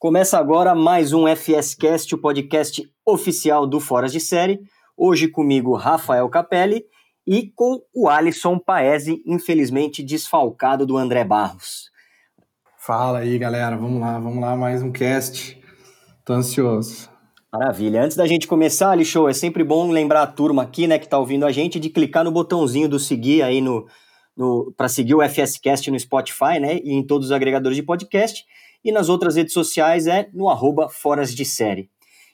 Começa agora mais um FSCast, o podcast oficial do Foras de Série. Hoje comigo, Rafael Capelli e com o Alisson Paese, infelizmente desfalcado do André Barros. Fala aí, galera. Vamos lá, vamos lá, mais um cast. Tô ansioso. Maravilha. Antes da gente começar, Alisson, é sempre bom lembrar a turma aqui, né, que tá ouvindo a gente, de clicar no botãozinho do seguir aí no, no para seguir o FSCast no Spotify, né, e em todos os agregadores de podcast e nas outras redes sociais é no arroba Foras de Série.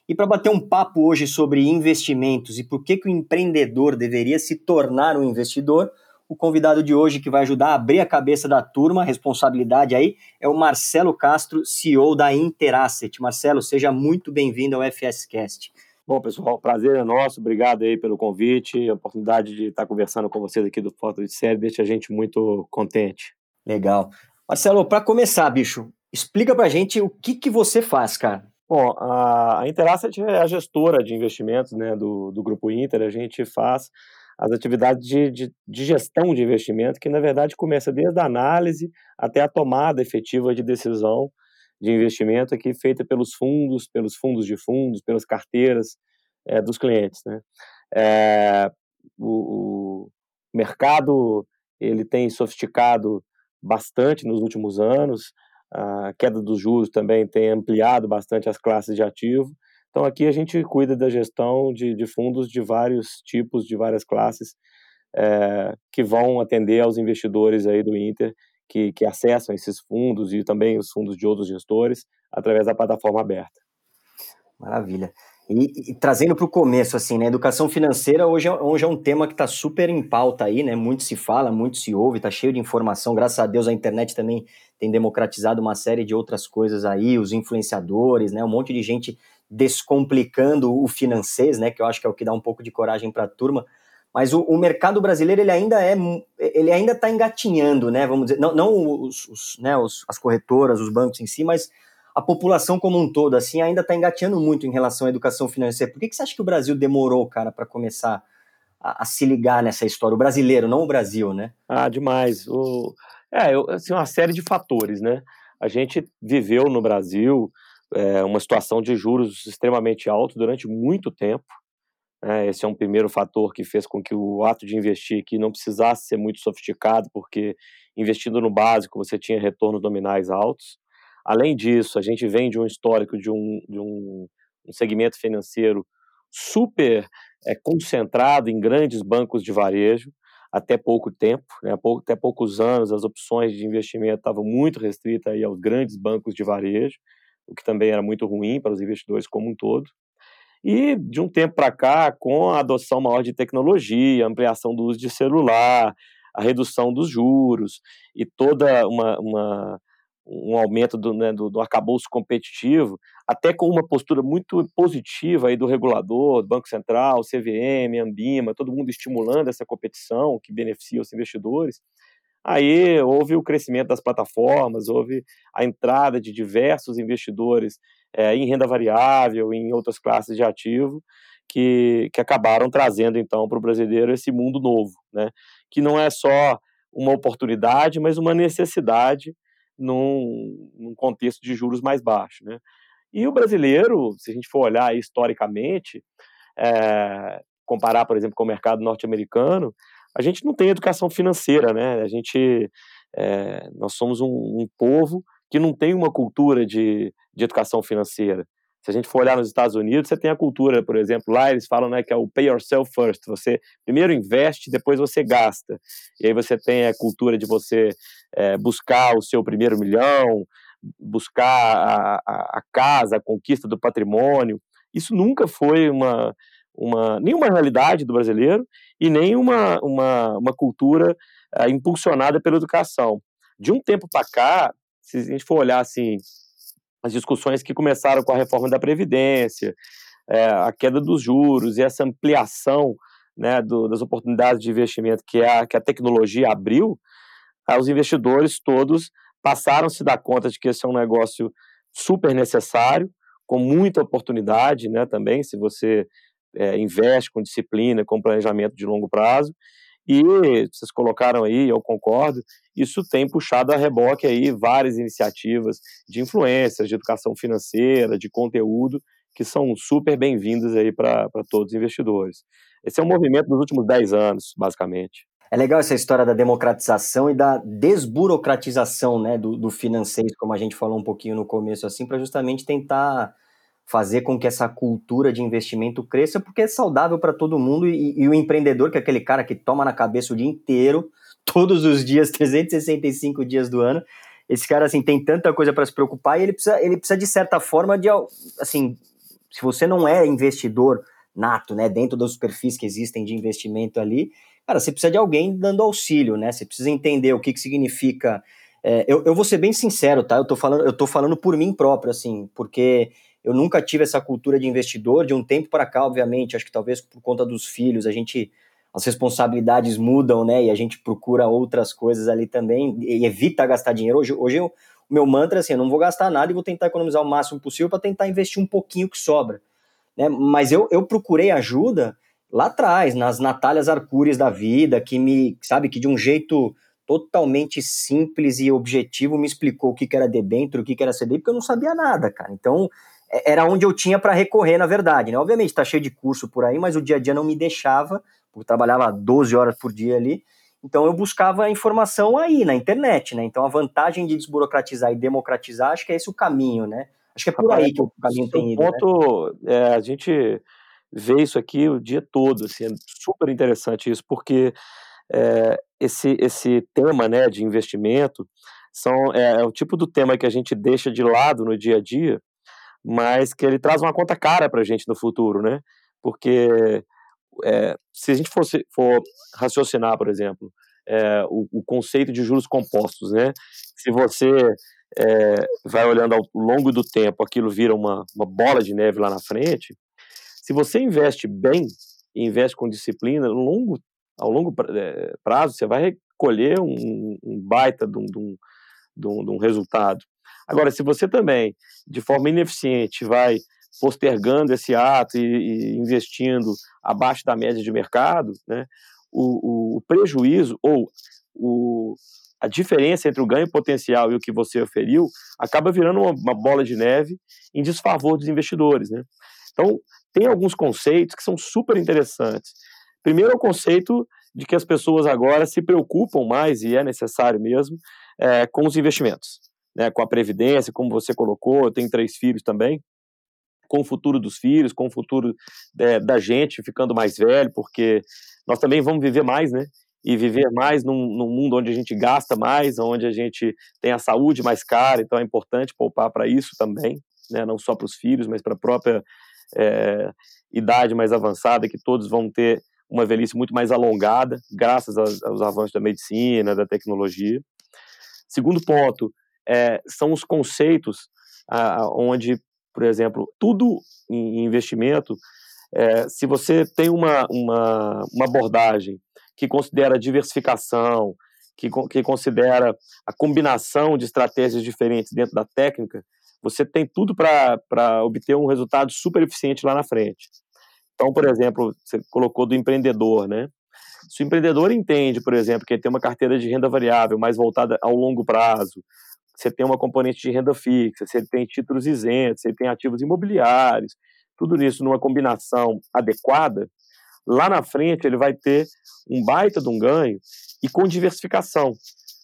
E para bater um papo hoje sobre investimentos e por que, que o empreendedor deveria se tornar um investidor, o convidado de hoje que vai ajudar a abrir a cabeça da turma, a responsabilidade aí, é o Marcelo Castro, CEO da Interasset. Marcelo, seja muito bem-vindo ao FSCast. Bom, pessoal, prazer é nosso. Obrigado aí pelo convite, a oportunidade de estar conversando com vocês aqui do Foto de Série deixa a gente muito contente. Legal. Marcelo, para começar, bicho, Explica pra gente o que, que você faz, cara. Bom, a, a Interasset é a gestora de investimentos né, do, do Grupo Inter. A gente faz as atividades de, de, de, gestão de investimento, que na verdade começa desde a análise até a tomada efetiva de decisão de investimento aqui feita pelos fundos, pelos fundos de fundos, pelas carteiras é, dos clientes. Né? É, o, o mercado ele tem sofisticado bastante nos últimos anos, a queda dos juros também tem ampliado bastante as classes de ativo. Então, aqui a gente cuida da gestão de, de fundos de vários tipos, de várias classes, é, que vão atender aos investidores aí do Inter, que, que acessam esses fundos e também os fundos de outros gestores através da plataforma aberta. Maravilha. E, e, trazendo para o começo, assim, né? Educação financeira hoje é, hoje é um tema que está super em pauta aí, né? Muito se fala, muito se ouve, está cheio de informação. Graças a Deus a internet também tem democratizado uma série de outras coisas aí, os influenciadores, né? Um monte de gente descomplicando o financeiro, né? Que eu acho que é o que dá um pouco de coragem para a turma. Mas o, o, mercado brasileiro ele ainda é, ele ainda está engatinhando, né? Vamos dizer, não, não os, os, né, os, as corretoras, os bancos em si, mas a população como um todo, assim, ainda está engateando muito em relação à educação financeira. Por que, que você acha que o Brasil demorou, cara, para começar a, a, se ligar nessa história? O brasileiro, não o Brasil, né? Ah, demais. O... É, eu, assim, uma série de fatores, né? A gente viveu no Brasil é, uma situação de juros extremamente alto durante muito tempo. Né? Esse é um primeiro fator que fez com que o ato de investir aqui não precisasse ser muito sofisticado, porque investindo no básico você tinha retornos nominais altos. Além disso, a gente vem de um histórico de um, de um, um segmento financeiro super é, concentrado em grandes bancos de varejo até pouco tempo, né, até poucos anos, as opções de investimento estavam muito restritas aí aos grandes bancos de varejo, o que também era muito ruim para os investidores como um todo. E de um tempo para cá, com a adoção maior de tecnologia, ampliação do uso de celular, a redução dos juros e toda uma, uma um aumento do, né, do, do arcabouço competitivo, até com uma postura muito positiva aí do regulador, do Banco Central, CVM, Ambima, todo mundo estimulando essa competição que beneficia os investidores. Aí houve o crescimento das plataformas, houve a entrada de diversos investidores é, em renda variável, em outras classes de ativo, que, que acabaram trazendo então para o brasileiro esse mundo novo, né? que não é só uma oportunidade, mas uma necessidade num, num contexto de juros mais baixos. Né? E o brasileiro, se a gente for olhar historicamente, é, comparar, por exemplo, com o mercado norte-americano, a gente não tem educação financeira, né? A gente, é, nós somos um, um, povo que não tem uma cultura de, de educação financeira. Se a gente for olhar nos Estados Unidos, você tem a cultura, por exemplo, lá eles falam né, que é o pay yourself first. Você primeiro investe, depois você gasta. E aí você tem a cultura de você é, buscar o seu primeiro milhão, buscar a, a, a, casa, a conquista do patrimônio. Isso nunca foi uma, uma nenhuma realidade do brasileiro e nem uma, uma, uma cultura é, impulsionada pela educação. De um tempo para cá, se a gente for olhar assim as discussões que começaram com a reforma da Previdência, é, a queda dos juros e essa ampliação né, do, das oportunidades de investimento que a, que a tecnologia abriu, os investidores todos passaram a se dar conta de que esse é um negócio super necessário, com muita oportunidade né, também, se você é, investe com disciplina, com planejamento de longo prazo, E vocês colocaram aí, eu concordo, isso tem puxado a reboque aí várias iniciativas de influências, de educação financeira, de conteúdo, que são super bem-vindas aí para todos os investidores. Esse é um movimento dos últimos 10 anos, basicamente. É legal essa história da democratização e da desburocratização né, do, do financeiro, como a gente falou um pouquinho no começo, assim, para justamente tentar fazer com que essa cultura de investimento cresça, porque é saudável para todo mundo e, e, o empreendedor, que é aquele cara que toma na cabeça o dia inteiro, todos os dias, 365 dias do ano, esse cara assim tem tanta coisa para se preocupar e ele precisa, ele precisa de certa forma de assim, se você não é investidor nato, né, dentro dos perfis que existem de investimento ali, cara, você precisa de alguém dando auxílio, né? Você precisa entender o que, que significa. É, eu, eu vou ser bem sincero, tá? Eu tô falando, eu tô falando por mim próprio, assim, porque eu nunca tive essa cultura de investidor, de um tempo para cá, obviamente, acho que talvez por conta dos filhos, a gente as responsabilidades mudam, né? E a gente procura outras coisas ali também e evita gastar dinheiro. Hoje, hoje eu, o meu mantra é assim, eu não vou gastar nada e vou tentar economizar o máximo possível para tentar investir um pouquinho que sobra. Né? Mas eu, eu procurei ajuda lá atrás, nas Natálias Arcures da vida, que me, sabe, que de um jeito totalmente simples e objetivo me explicou o que, que era debênture, o que, que era CDI, porque eu não sabia nada, cara. Então, era onde eu tinha para recorrer, na verdade. Né? Obviamente, está cheio de curso por aí, mas o dia a dia não me deixava, porque eu trabalhava 12 horas por dia ali. Então, eu buscava a informação aí, na internet, né? Então, a vantagem de desburocratizar e democratizar, acho que é esse o caminho, né? Acho que é por aí que o caminho tem ido. Né? Ponto, né? é, a gente vê isso aqui o dia todo, assim, é super interessante isso, porque é, esse, esse tema né, de investimento são, é, é, o tipo do tema que a gente deixa de lado no dia a dia, mas que ele traz uma conta cara para a gente no futuro, né? Porque é, se a gente fosse, for raciocinar, por exemplo, é, o, o, conceito de juros compostos, né? Se você é, vai olhando ao longo do tempo, aquilo vira uma, uma bola de neve lá na frente. Se você investe bem e investe com disciplina, longo, ao longo é, prazo, você vai recolher um, um baita de um, de, um, de um resultado. Agora, se você também, de forma ineficiente, vai postergando esse ato e, e investindo abaixo da média de mercado, né, o, o, prejuízo ou o, a diferença entre o ganho potencial e o que você oferiu acaba virando uma, uma bola de neve em desfavor dos investidores. Né? Então, tem alguns conceitos que são super interessantes. Primeiro é o conceito de que as pessoas agora se preocupam mais, e é necessário mesmo, é, com os investimentos né, com a previdência, como você colocou, eu tenho três filhos também, com o futuro dos filhos, com o futuro é, da gente ficando mais velho, porque nós também vamos viver mais, né? E viver mais num, num, mundo onde a gente gasta mais, onde a gente tem a saúde mais cara, então é importante poupar para isso também, né? Não só para os filhos, mas para a própria é, idade mais avançada, que todos vão ter uma velhice muito mais alongada, graças aos, aos avanços da medicina, da tecnologia. Segundo ponto, é, são os conceitos ah, onde, por exemplo, tudo em investimento, é, se você tem uma, uma, uma abordagem que considera diversificação, que, que considera a combinação de estratégias diferentes dentro da técnica, você tem tudo para obter um resultado super eficiente lá na frente. Então, por exemplo, você colocou do empreendedor, né? Se o empreendedor entende, por exemplo, que ele tem uma carteira de renda variável mais voltada ao longo prazo, você tem uma componente de renda fixa, você tem títulos isentos, você tem ativos imobiliários, tudo isso numa combinação adequada, lá na frente ele vai ter um baita de um ganho e com diversificação.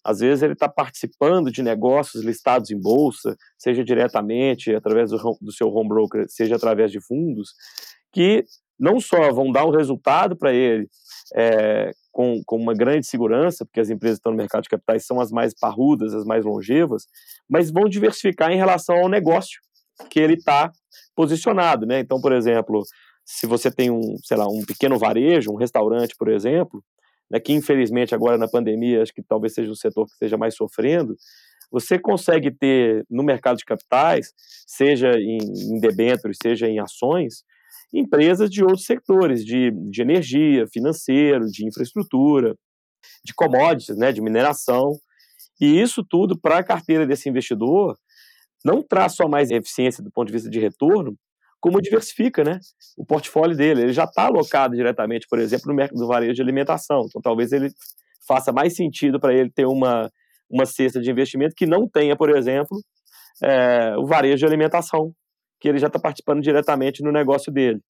Às vezes ele está participando de negócios listados em bolsa, seja diretamente através do, do seu home broker, seja através de fundos, que não só vão dar um resultado para ele é, com, com uma grande segurança, porque as empresas que estão no mercado de capitais são as mais parrudas, as mais longevas, mas vão diversificar em relação ao negócio que ele está posicionado, né? Então, por exemplo, se você tem um, sei lá, um pequeno varejo, um restaurante, por exemplo, né, que infelizmente agora na pandemia acho que talvez seja o setor que esteja mais sofrendo, você consegue ter no mercado de capitais, seja em, em debêntures, seja em ações, empresas de outros setores, de, de energia, financeiro, de infraestrutura, de commodities, né, de mineração. E isso tudo para a carteira desse investidor não traz só mais eficiência do ponto de vista de retorno, como diversifica né, o portfólio dele. Ele já está alocado diretamente, por exemplo, no mercado do varejo de alimentação. Então, talvez ele faça mais sentido para ele ter uma, uma cesta de investimento que não tenha, por exemplo, é, o varejo de alimentação, que ele já está participando diretamente no negócio dele.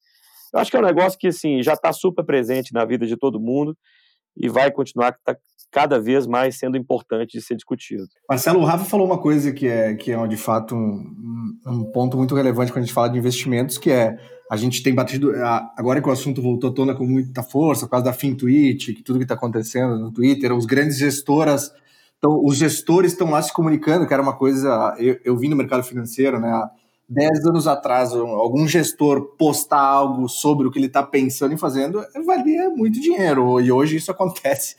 Eu acho que é um negócio que assim, já está super presente na vida de todo mundo e vai continuar tá cada vez mais sendo importante de ser discutido. Marcelo, o Rafa falou uma coisa que é, que é de fato um, um ponto muito relevante quando a gente fala de investimentos, que é a gente tem batido, agora que o assunto voltou à tona com muita força, por causa da FinTwitch, que tudo que está acontecendo no Twitter, os grandes gestoras, então, os gestores estão lá se comunicando, que era uma coisa, eu, eu vi no mercado financeiro, né, dez anos atrás, algum gestor postar algo sobre o que ele está pensando em fazendo, valia muito dinheiro. E hoje isso acontece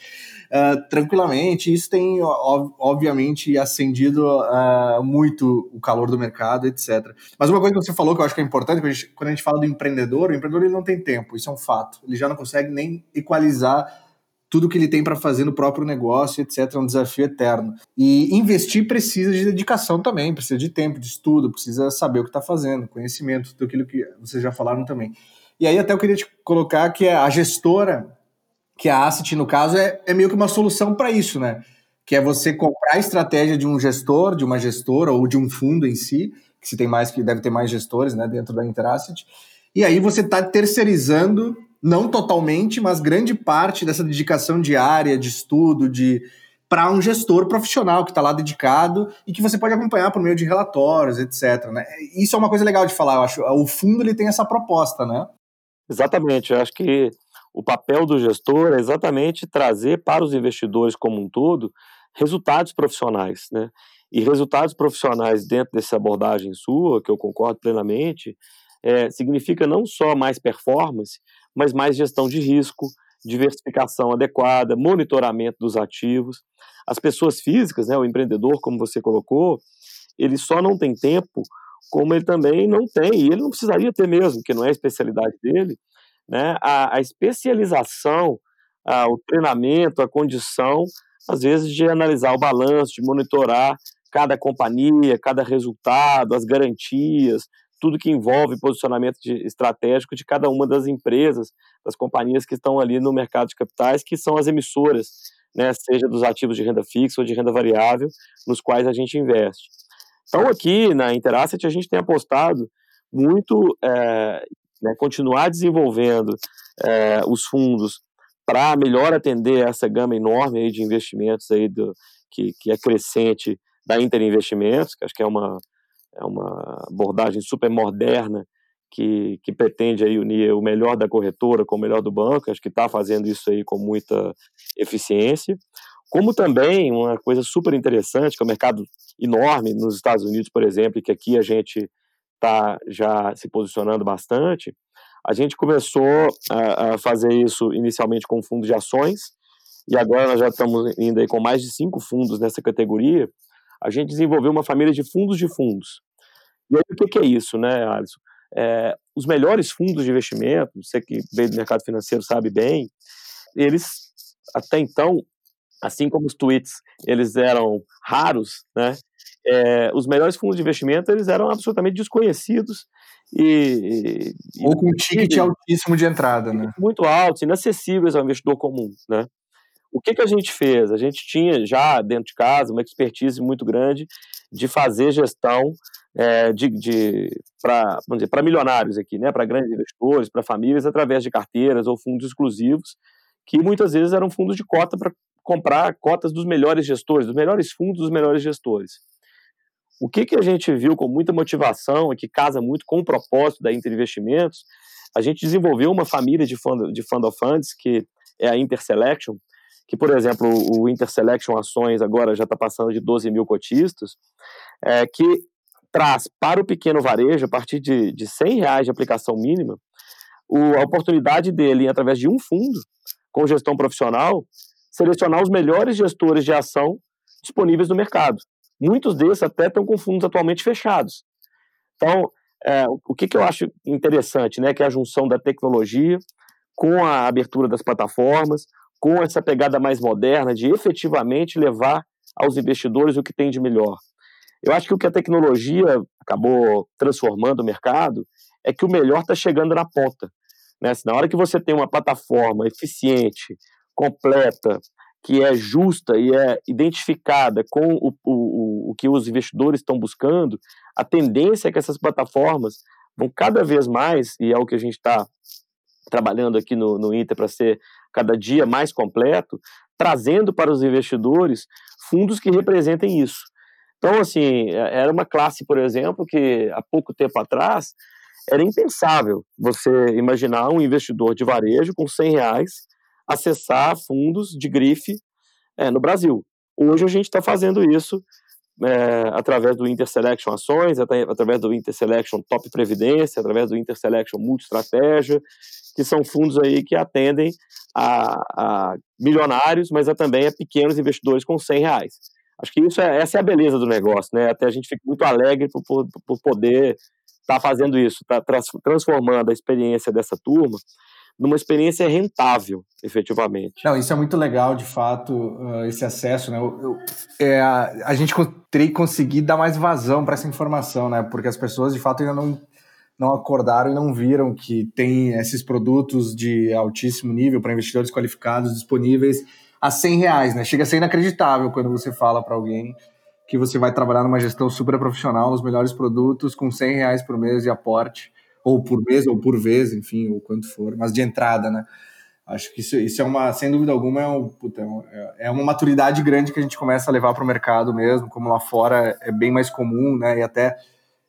uh, tranquilamente. Isso tem, obviamente, acendido uh, muito o calor do mercado, etc. Mas uma coisa que você falou que eu acho que é importante, quando a gente, quando a gente fala do empreendedor, o empreendedor ele não tem tempo, isso é um fato. Ele já não consegue nem equalizar tudo que ele tem para fazer no próprio negócio, etc. É um desafio eterno. E investir precisa de dedicação também, precisa de tempo, de estudo, precisa saber o que está fazendo, conhecimento, tudo aquilo que vocês já falaram também. E aí até eu queria te colocar que a gestora, que a Asset no caso, é, é meio que uma solução para isso, né? Que é você comprar a estratégia de um gestor, de uma gestora ou de um fundo em si, que se tem mais, que deve ter mais gestores né, dentro da Interasset, e aí você está terceirizando não totalmente, mas grande parte dessa dedicação diária, de estudo, de para um gestor profissional que está lá dedicado e que você pode acompanhar por meio de relatórios, etc. Né? Isso é uma coisa legal de falar, eu acho. O fundo ele tem essa proposta, né? Exatamente. Eu acho que o papel do gestor é exatamente trazer para os investidores como um todo resultados profissionais, né? E resultados profissionais dentro dessa abordagem sua, que eu concordo plenamente, é, significa não só mais performance, mas mais gestão de risco, diversificação adequada, monitoramento dos ativos. As pessoas físicas, né, o empreendedor, como você colocou, ele só não tem tempo, como ele também não tem, e ele não precisaria ter mesmo, que não é a especialidade dele, né, a, a especialização, a, o treinamento, a condição, às vezes, de analisar o balanço, de monitorar cada companhia, cada resultado, as garantias, tudo que envolve posicionamento de, estratégico de cada uma das empresas, das companhias que estão ali no mercado de capitais, que são as emissoras, né, seja dos ativos de renda fixa ou de renda variável, nos quais a gente investe. Então, aqui na Interasset, a gente tem apostado muito é, né, continuar desenvolvendo é, os fundos para melhor atender essa gama enorme aí de investimentos aí do, que, que é crescente da Inter Investimentos, que acho que é uma, é uma abordagem super moderna que, que pretende aí unir o melhor da corretora com o melhor do banco, acho que está fazendo isso aí com muita eficiência, como também uma coisa super interessante, que é um mercado enorme nos Estados Unidos, por exemplo, e que aqui a gente está já se posicionando bastante, a gente começou a, a, fazer isso inicialmente com fundo de ações, e agora nós já estamos indo aí com mais de cinco fundos nessa categoria, a gente desenvolveu uma família de fundos de fundos. E aí, o que, que é isso, né, Alisson? É, os melhores fundos de investimento, você que veio do mercado financeiro sabe bem, eles, até então, assim como os tweets, eles eram raros, né? É, os melhores fundos de investimento, eles eram absolutamente desconhecidos e... Ou com ticket altíssimo de entrada, né? Muito altos, inacessíveis ao investidor comum, né? O que, que a gente fez? A gente tinha já dentro de casa uma expertise muito grande de fazer gestão é, de, de para milionários aqui, né, para grandes investidores, para famílias, através de carteiras ou fundos exclusivos, que muitas vezes eram fundos de cota para comprar cotas dos melhores gestores, dos melhores fundos dos melhores gestores. O que, que a gente viu com muita motivação e que casa muito com o propósito da Inter Investimentos, a gente desenvolveu uma família de fund, de fund of funds, que é a Interselection, que, por exemplo, o Interselection Ações agora já está passando de 12 mil cotistas, é, que traz para o pequeno varejo, a partir de, de 100 reais de aplicação mínima, o, a oportunidade dele, através de um fundo, com gestão profissional, selecionar os melhores gestores de ação disponíveis no mercado. Muitos desses até estão com fundos atualmente fechados. Então, é, o que, que eu acho interessante, né, que é a junção da tecnologia com a abertura das plataformas, com essa pegada mais moderna de efetivamente levar aos investidores o que tem de melhor. Eu acho que o que a tecnologia acabou transformando o mercado é que o melhor está chegando na ponta. Né? Na hora que você tem uma plataforma eficiente, completa, que é justa e é identificada com o, o, o que os investidores estão buscando, a tendência é que essas plataformas vão cada vez mais, e é o que a gente está trabalhando aqui no, no Inter para ser cada dia mais completo, trazendo para os investidores fundos que representem isso. Então, assim, é, era uma classe, por exemplo, que há pouco tempo atrás era impensável você imaginar um investidor de varejo com 100 reais acessar fundos de grife é, no Brasil. Hoje a gente está fazendo isso é, através do Interselection Ações, através do Interselection Top Previdência, através do Interselection Multistratégia, que são fundos aí que atendem a, a milionários, mas também a pequenos investidores com 100 reais. Acho que isso é, essa é a beleza do negócio, né? Até a gente fica muito alegre por, por, por poder estar tá fazendo isso, tá transformando a experiência dessa turma numa experiência rentável, efetivamente. Não, isso é muito legal, de fato, uh, esse acesso, né? Eu, eu, é, a, a gente teria dar mais vazão para essa informação, né? Porque as pessoas, de fato, ainda não, não acordaram e não viram que tem esses produtos de altíssimo nível para investidores qualificados disponíveis a 100 reais, né? Chega a ser inacreditável quando você fala para alguém que você vai trabalhar numa gestão super profissional, nos melhores produtos, com 100 reais por mês de aporte ou por mês, ou por vez, enfim, ou quanto for, mas de entrada, né? Acho que isso, isso é uma, sem dúvida alguma, é, um, puta, é, é uma maturidade grande que a gente começa a levar para o mercado mesmo, como lá fora é bem mais comum, né? E até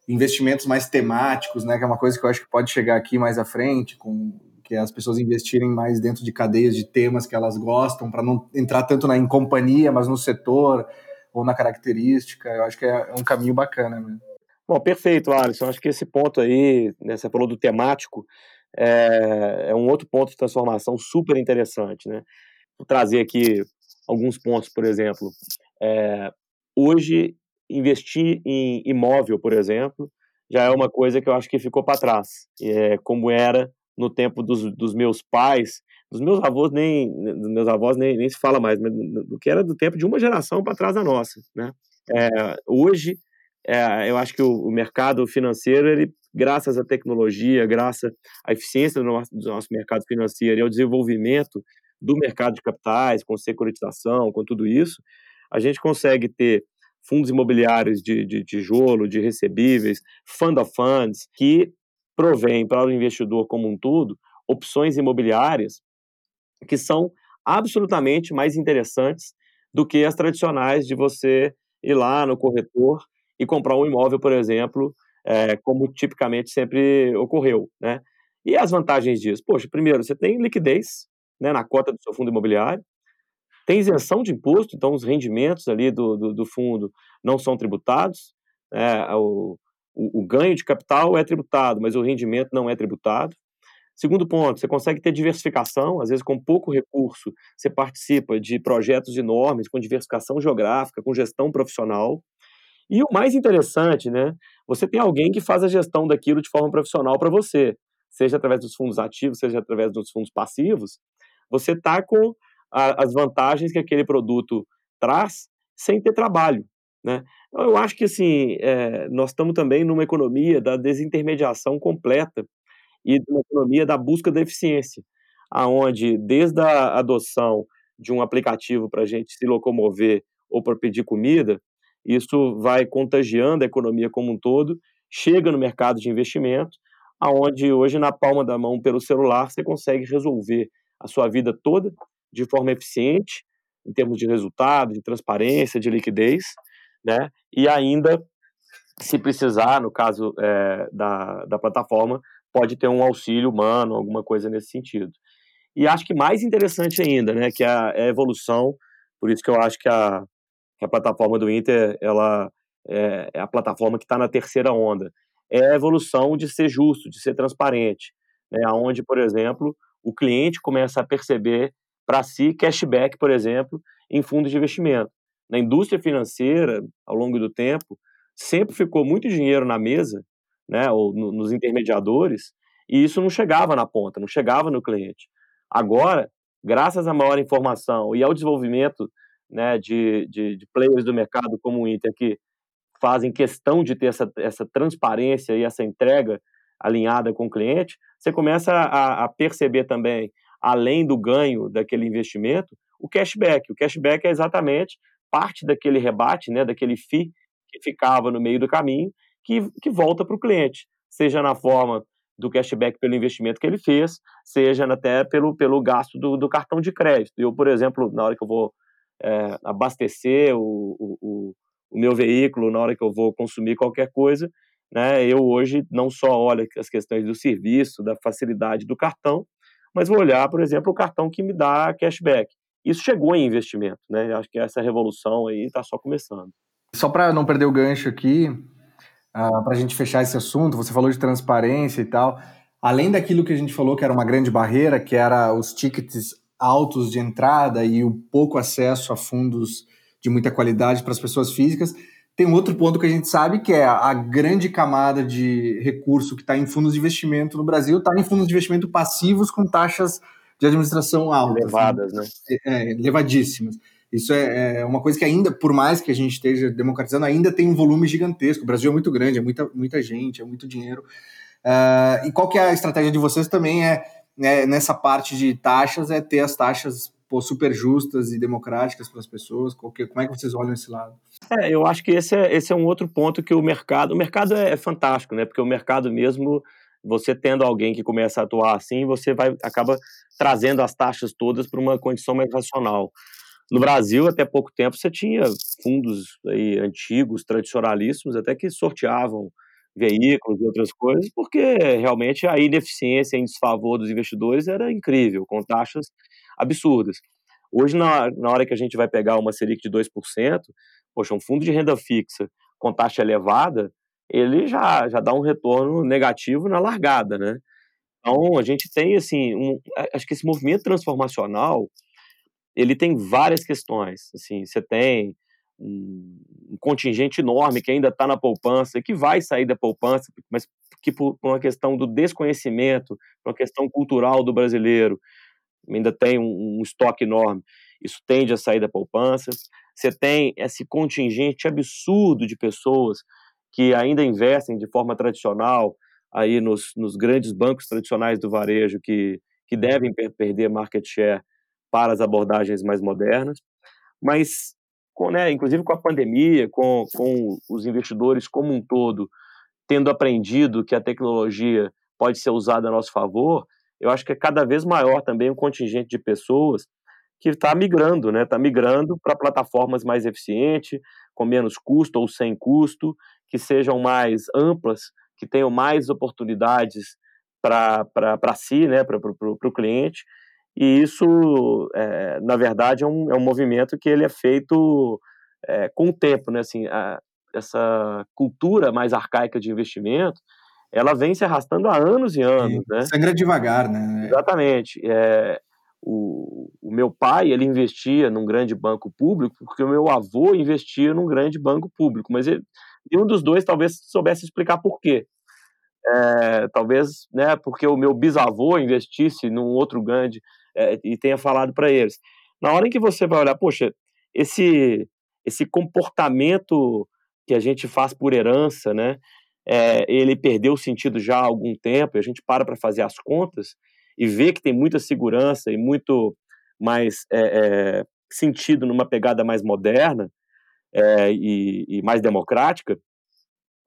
investimentos mais temáticos, né? Que é uma coisa que eu acho que pode chegar aqui mais à frente, com que é as pessoas investirem mais dentro de cadeias de temas que elas gostam, para não entrar tanto na em companhia, mas no setor ou na característica. Eu acho que é, é um caminho bacana mesmo. Bom, perfeito, Alisson. Acho que esse ponto aí, né, você falou do temático, é, é um outro ponto de transformação super interessante, né? Vou trazer aqui alguns pontos, por exemplo. É, hoje, investir em imóvel, por exemplo, já é uma coisa que eu acho que ficou para trás, é, como era no tempo dos, dos meus pais, dos meus avós nem, dos meus avós nem, nem se fala mais, mas do que era do tempo de uma geração para trás da nossa, né? É, hoje é, eu acho que o, o, mercado financeiro, ele, graças à tecnologia, graças à eficiência do nosso, do nosso mercado financeiro e ao desenvolvimento do mercado de capitais, com securitização, com tudo isso, a gente consegue ter fundos imobiliários de, de tijolo, de recebíveis, fund of funds, que provém para o investidor como um todo opções imobiliárias que são absolutamente mais interessantes do que as tradicionais de você ir lá no corretor e comprar um imóvel, por exemplo, é, como tipicamente sempre ocorreu, né? E as vantagens disso? Poxa, primeiro, você tem liquidez né, na cota do seu fundo imobiliário, tem isenção de imposto, então os rendimentos ali do, do, do fundo não são tributados, né, o, o, o, ganho de capital é tributado, mas o rendimento não é tributado. Segundo ponto, você consegue ter diversificação, às vezes com pouco recurso, você participa de projetos enormes, com diversificação geográfica, com gestão profissional, e o mais interessante, né? Você tem alguém que faz a gestão daquilo de forma profissional para você, seja através dos fundos ativos, seja através dos fundos passivos. Você está com a, as vantagens que aquele produto traz sem ter trabalho, né? Então, eu acho que assim é, nós estamos também numa economia da desintermediação completa e uma economia da busca da eficiência, aonde desde a adoção de um aplicativo para a gente se locomover ou para pedir comida, isso vai contagiando a economia como um todo, chega no mercado de investimento, aonde hoje na palma da mão pelo celular você consegue resolver a sua vida toda de forma eficiente, em termos de resultado, de transparência, de liquidez, né? E ainda, se precisar, no caso é, da, da plataforma, pode ter um auxílio humano, alguma coisa nesse sentido. E acho que mais interessante ainda, né, que é a, é a evolução, por isso que eu acho que a, que a plataforma do Inter ela é, é a plataforma que está na terceira onda. É a evolução de ser justo, de ser transparente, né? Onde, por exemplo, o cliente começa a perceber para si cashback, por exemplo, em fundos de investimento. Na indústria financeira, ao longo do tempo, sempre ficou muito dinheiro na mesa, né, ou no, nos intermediadores, e isso não chegava na ponta, não chegava no cliente. Agora, graças à maior informação e ao desenvolvimento né, de, de, de, players do mercado como o Inter, que fazem questão de ter essa, essa transparência e essa entrega alinhada com o cliente, você começa a, a perceber também, além do ganho daquele investimento, o cashback. O cashback é exatamente parte daquele rebate, né, daquele FII que ficava no meio do caminho, que, que volta para o cliente, seja na forma do cashback pelo investimento que ele fez, seja até pelo, pelo gasto do, do cartão de crédito. Eu, por exemplo, na hora que eu vou é, abastecer o, o, o, meu veículo, na hora que eu vou consumir qualquer coisa, né, eu hoje não só olho as questões do serviço, da facilidade do cartão, mas vou olhar, por exemplo, o cartão que me dá cashback. Isso chegou em investimento, né? Acho que essa revolução aí está só começando. Só para não perder o gancho aqui, uh, ah, para a gente fechar esse assunto, você falou de transparência e tal. Além daquilo que a gente falou que era uma grande barreira, que era os tickets altos de entrada e o pouco acesso a fundos de muita qualidade para as pessoas físicas, tem um outro ponto que a gente sabe que é a grande camada de recurso que está em fundos de investimento no Brasil, está em fundos de investimento passivos com taxas de administração altas. Elevadas, né? É, elevadíssimas. Isso é, é, uma coisa que ainda, por mais que a gente esteja democratizando, ainda tem um volume gigantesco. O Brasil é muito grande, é muita, muita gente, é muito dinheiro. Uh, e qual que é a estratégia de vocês também é, é, nessa parte de taxas, é ter as taxas pô, super justas e democráticas para as pessoas? Como é que vocês olham esse lado? É, eu acho que esse é, esse é um outro ponto que o mercado. O mercado é, é fantástico, né? Porque o mercado mesmo, você tendo alguém que começa a atuar assim, você vai acaba trazendo as taxas todas para uma condição mais racional. No Brasil, até pouco tempo, você tinha fundos aí, antigos, tradicionalíssimos, até que sorteavam veículos e outras coisas, porque realmente a ineficiência em desfavor dos investidores era incrível, com taxas absurdas. Hoje, na, na hora que a gente vai pegar uma Selic de 2%, poxa, um fundo de renda fixa com taxa elevada, ele já, já dá um retorno negativo na largada, né? Então, a gente tem, assim, um, acho que esse movimento transformacional, ele tem várias questões, assim, você tem um contingente enorme que ainda está na poupança, que vai sair da poupança, mas que por, por uma questão do desconhecimento, por uma questão cultural do brasileiro, ainda tem um, um estoque enorme, isso tende a sair da poupança. Você tem esse contingente absurdo de pessoas que ainda investem de forma tradicional aí nos, nos grandes bancos tradicionais do varejo que, que devem per perder market share para as abordagens mais modernas. Mas, com, né, inclusive com a pandemia, com, com os investidores como um todo tendo aprendido que a tecnologia pode ser usada a nosso favor, eu acho que é cada vez maior também o contingente de pessoas que está migrando, né? Está migrando para plataformas mais eficientes, com menos custo ou sem custo, que sejam mais amplas, que tenham mais oportunidades para si, né? Para o cliente. E isso, é, na verdade, é um, é um movimento que ele é feito é, com o tempo, né? Assim, a, essa cultura mais arcaica de investimento, ela vem se arrastando há anos e anos, Sim, né? Sangra devagar, né? Exatamente. É, o, o, meu pai ele investia num grande banco público porque o meu avô investia num grande banco público, mas ele, nenhum dos dois talvez soubesse explicar por quê. É, talvez, né, porque o meu bisavô investisse num outro grande é, e tenha falado para eles. Na hora em que você vai olhar, poxa, esse esse comportamento que a gente faz por herança, né, é, ele perdeu o sentido já há algum tempo. E a gente para para fazer as contas e vê que tem muita segurança e muito mais é, é, sentido numa pegada mais moderna é, e, e, mais democrática,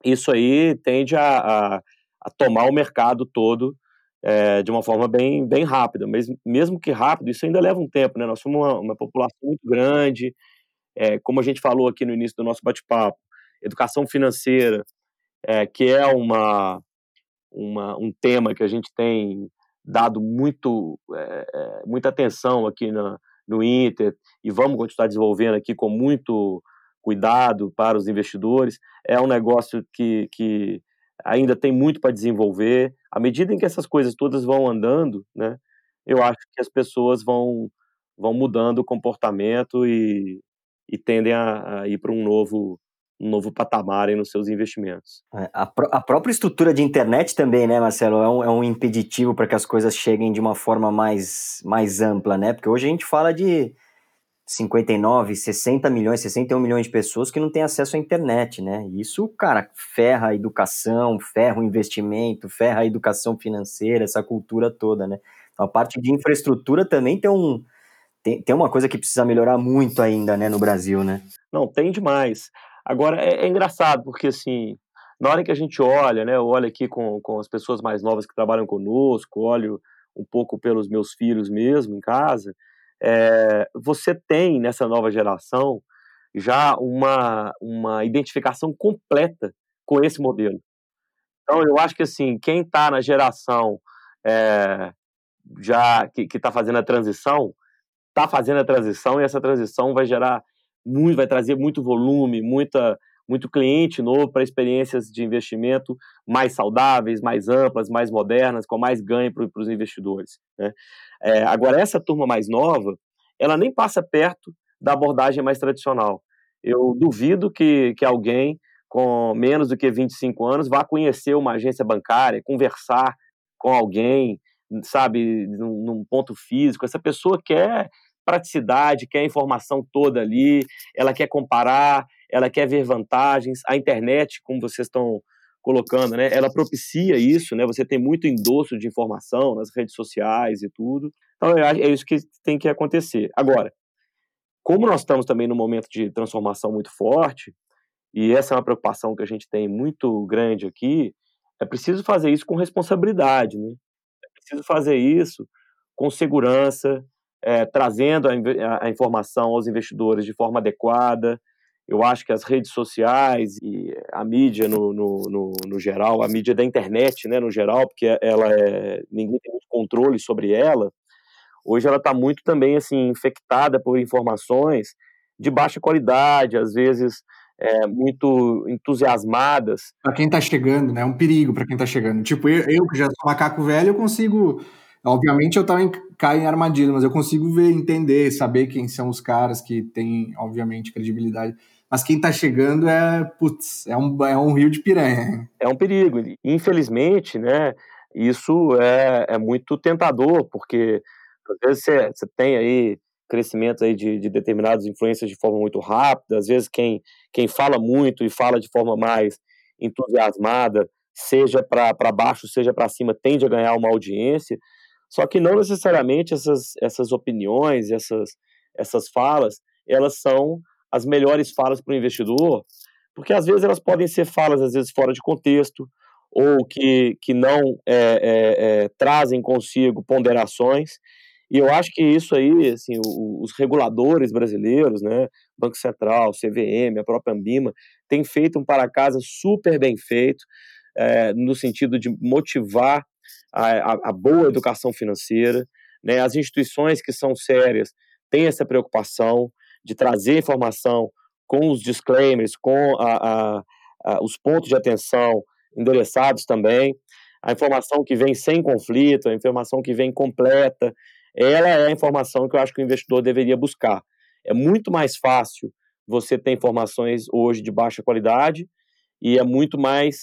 isso aí tende a, a, a tomar o mercado todo é, de uma forma bem, bem rápida. Mas mesmo que rápido, isso ainda leva um tempo, né? Nós somos uma, uma população muito grande, é, como a gente falou aqui no início do nosso bate-papo, educação financeira, é, que é uma, uma, um tema que a gente tem dado muito, é, muita atenção aqui na, no Inter e vamos continuar desenvolvendo aqui com muito cuidado para os investidores. É um negócio que, que ainda tem muito para desenvolver. À medida em que essas coisas todas vão andando, né, eu acho que as pessoas vão, vão mudando o comportamento e, e tendem a, a ir para um novo um novo patamar nos seus investimentos. É, a, a, própria estrutura de internet também, né, Marcelo, é um, é um impeditivo para que as coisas cheguem de uma forma mais, mais ampla, né? Porque hoje a gente fala de 59, 60 milhões, 61 milhões de pessoas que não têm acesso à internet, né? Isso, cara, ferra a educação, ferra o investimento, ferra a educação financeira, essa cultura toda, né? Então, a parte de infraestrutura também tem um tem, tem uma coisa que precisa melhorar muito ainda, né, no Brasil, né? Não, tem demais. Agora, é, é engraçado, porque assim, na hora que a gente olha, né, eu olho aqui com, com as pessoas mais novas que trabalham conosco, olho um pouco pelos meus filhos mesmo em casa, é, você tem nessa nova geração já uma, uma identificação completa com esse modelo. Então, eu acho que assim, quem está na geração é, já que está fazendo a transição, está fazendo a transição e essa transição vai gerar muito, vai trazer muito volume, muita, muito cliente novo para experiências de investimento mais saudáveis, mais amplas, mais modernas, com mais ganho para os investidores. Né? É, agora, essa turma mais nova, ela nem passa perto da abordagem mais tradicional. Eu duvido que, que alguém com menos do que 25 anos vá conhecer uma agência bancária, conversar com alguém, sabe, num, num ponto físico. Essa pessoa quer praticidade, quer a informação toda ali, ela quer comparar, ela quer ver vantagens. A internet, como vocês estão colocando, né, ela propicia isso, né? Você tem muito endosso de informação nas redes sociais e tudo. Então, é isso que tem que acontecer. Agora, como nós estamos também num momento de transformação muito forte, e essa é uma preocupação que a gente tem muito grande aqui, é preciso fazer isso com responsabilidade, né? É preciso fazer isso com segurança, é, trazendo a, a, informação aos investidores de forma adequada. Eu acho que as redes sociais e a mídia no, no, no, no geral, a mídia da internet, né, no geral, porque ela é, ninguém tem muito controle sobre ela, hoje ela está muito também assim infectada por informações de baixa qualidade, às vezes é, muito entusiasmadas. Para quem está chegando, né? É um perigo para quem está chegando. Tipo, eu, eu, que já sou macaco velho, eu consigo. Obviamente eu também caio em armadilha, mas eu consigo ver, entender, saber quem são os caras que têm, obviamente, credibilidade. Mas quem está chegando é, putz, é um, é um rio de piranha. É um perigo. Infelizmente, né? Isso é, é muito tentador, porque às vezes você, você tem aí crescimento aí de, de determinadas influências de forma muito rápida, às vezes quem, quem fala muito e fala de forma mais entusiasmada, seja para baixo, seja para cima, tende a ganhar uma audiência, só que não necessariamente essas, essas opiniões, essas, essas falas, elas são as melhores falas para o investidor, porque às vezes elas podem ser falas, às vezes fora de contexto, ou que, que não é, é, é, trazem consigo ponderações, e eu acho que isso aí, assim, os reguladores brasileiros, né, Banco Central, CVM, a própria Ambima, tem feito um para-casa super bem feito, é, no sentido de motivar a, a, a, boa educação financeira. Né, as instituições que são sérias têm essa preocupação de trazer informação com os disclaimers, com a, os pontos de atenção endereçados também, a informação que vem sem conflito, a informação que vem completa, ela é a informação que eu acho que o investidor deveria buscar. É muito mais fácil você ter informações hoje de baixa qualidade e é muito mais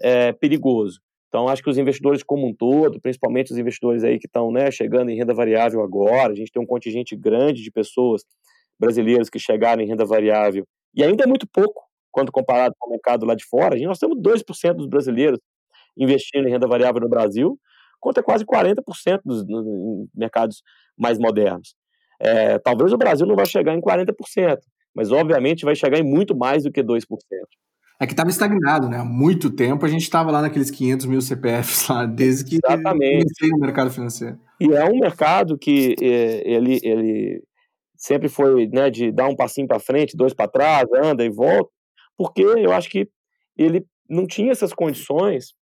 é, perigoso. Então, acho que os investidores como um todo, principalmente os investidores aí que estão né, chegando em renda variável agora, a gente tem um contingente grande de pessoas brasileiras que chegaram em renda variável, e ainda é muito pouco quando comparado com o mercado lá de fora. Nós temos 2% dos brasileiros investindo em renda variável no Brasil, contra quase 40% dos, mercados mais modernos. É, talvez o Brasil não vai chegar em 40%, mas obviamente vai chegar em muito mais do que 2%. É que estava estagnado, né? Há muito tempo a gente estava lá naqueles 500 mil CPFs lá, desde que comecei no mercado financeiro. E é um mercado que é, ele, ele sempre foi né, de dar um passinho para frente, dois para trás, anda e volta, porque eu acho que ele não tinha essas condições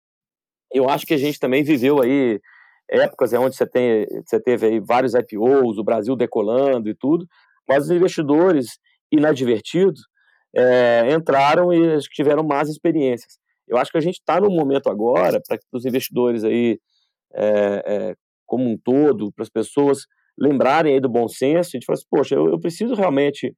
eu acho que a gente também viveu aí épocas onde você, tem, você teve aí vários IPOs, o Brasil decolando e tudo, mas os investidores inadvertidos é, entraram e tiveram más experiências. Eu acho que a gente está num momento agora para os investidores aí é, é, como um todo, para as pessoas lembrarem aí do bom senso e de falar assim, poxa, eu, eu preciso realmente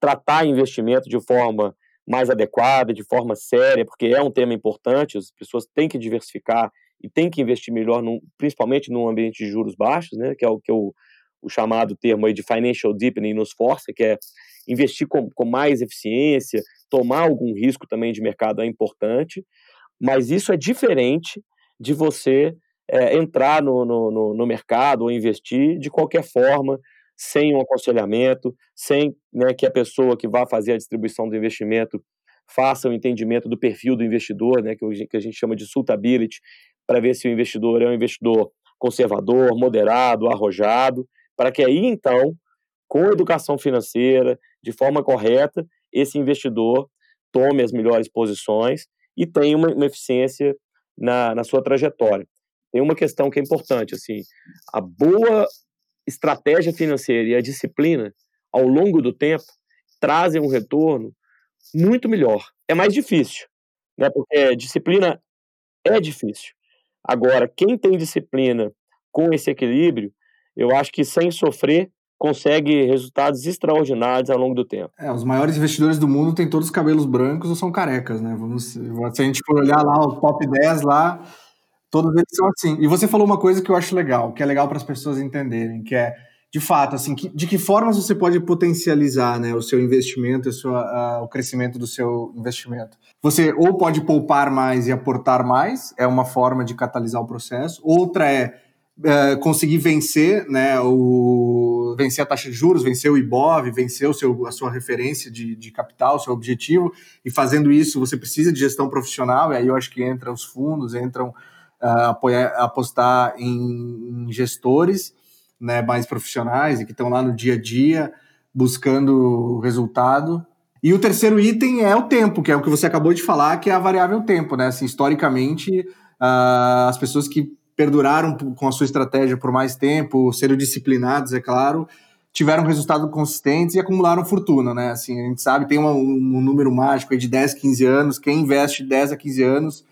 tratar investimento de forma mais adequada, de forma séria, porque é um tema importante, as pessoas têm que diversificar e têm que investir melhor, num, principalmente num ambiente de juros baixos, né, que é o que eu, o chamado termo aí de financial deepening nos força, que é investir com, com mais eficiência, tomar algum risco também de mercado é importante, mas isso é diferente de você é, entrar no, no, no, mercado ou investir de qualquer forma, sem um aconselhamento, sem né, que a pessoa que vai fazer a distribuição do investimento faça o um entendimento do perfil do investidor, né, que a gente chama de suitability, para ver se o investidor é um investidor conservador, moderado, arrojado, para que aí então, com educação financeira, de forma correta, esse investidor tome as melhores posições e tenha uma, uma eficiência na, na sua trajetória. Tem uma questão que é importante, assim, a boa estratégia financeira e a disciplina, ao longo do tempo, trazem um retorno muito melhor. É mais difícil, né? Porque disciplina é difícil. Agora, quem tem disciplina com esse equilíbrio, eu acho que sem sofrer consegue resultados extraordinários ao longo do tempo. É, os maiores investidores do mundo têm todos os cabelos brancos ou são carecas, né? Vamos, se a gente for olhar lá o top 10 lá, todos eles são assim. E você falou uma coisa que eu acho legal, que é legal para as pessoas entenderem, que é de fato, assim, que, de que formas você pode potencializar né, o seu investimento, a, o crescimento do seu investimento? Você ou pode poupar mais e aportar mais, é uma forma de catalisar o processo. Outra é, é conseguir vencer, né, o, vencer a taxa de juros, vencer o IBOV, vencer o seu, a sua referência de, de capital, o seu objetivo. E fazendo isso, você precisa de gestão profissional, e aí eu acho que entram os fundos, entram uh, apoiar, apostar em, em gestores né, mais profissionais e que estão lá no dia a dia buscando resultado. E o terceiro item é o tempo, que é o que você acabou de falar, que é a variável tempo, né? Assim, historicamente, uh, as pessoas que perduraram com a sua estratégia por mais tempo, sendo disciplinados, é claro, tiveram resultados consistentes e acumularam fortuna, né? Assim, a gente sabe, tem um, um número mágico de 10, 15 anos, quem investe 10 a 15 anos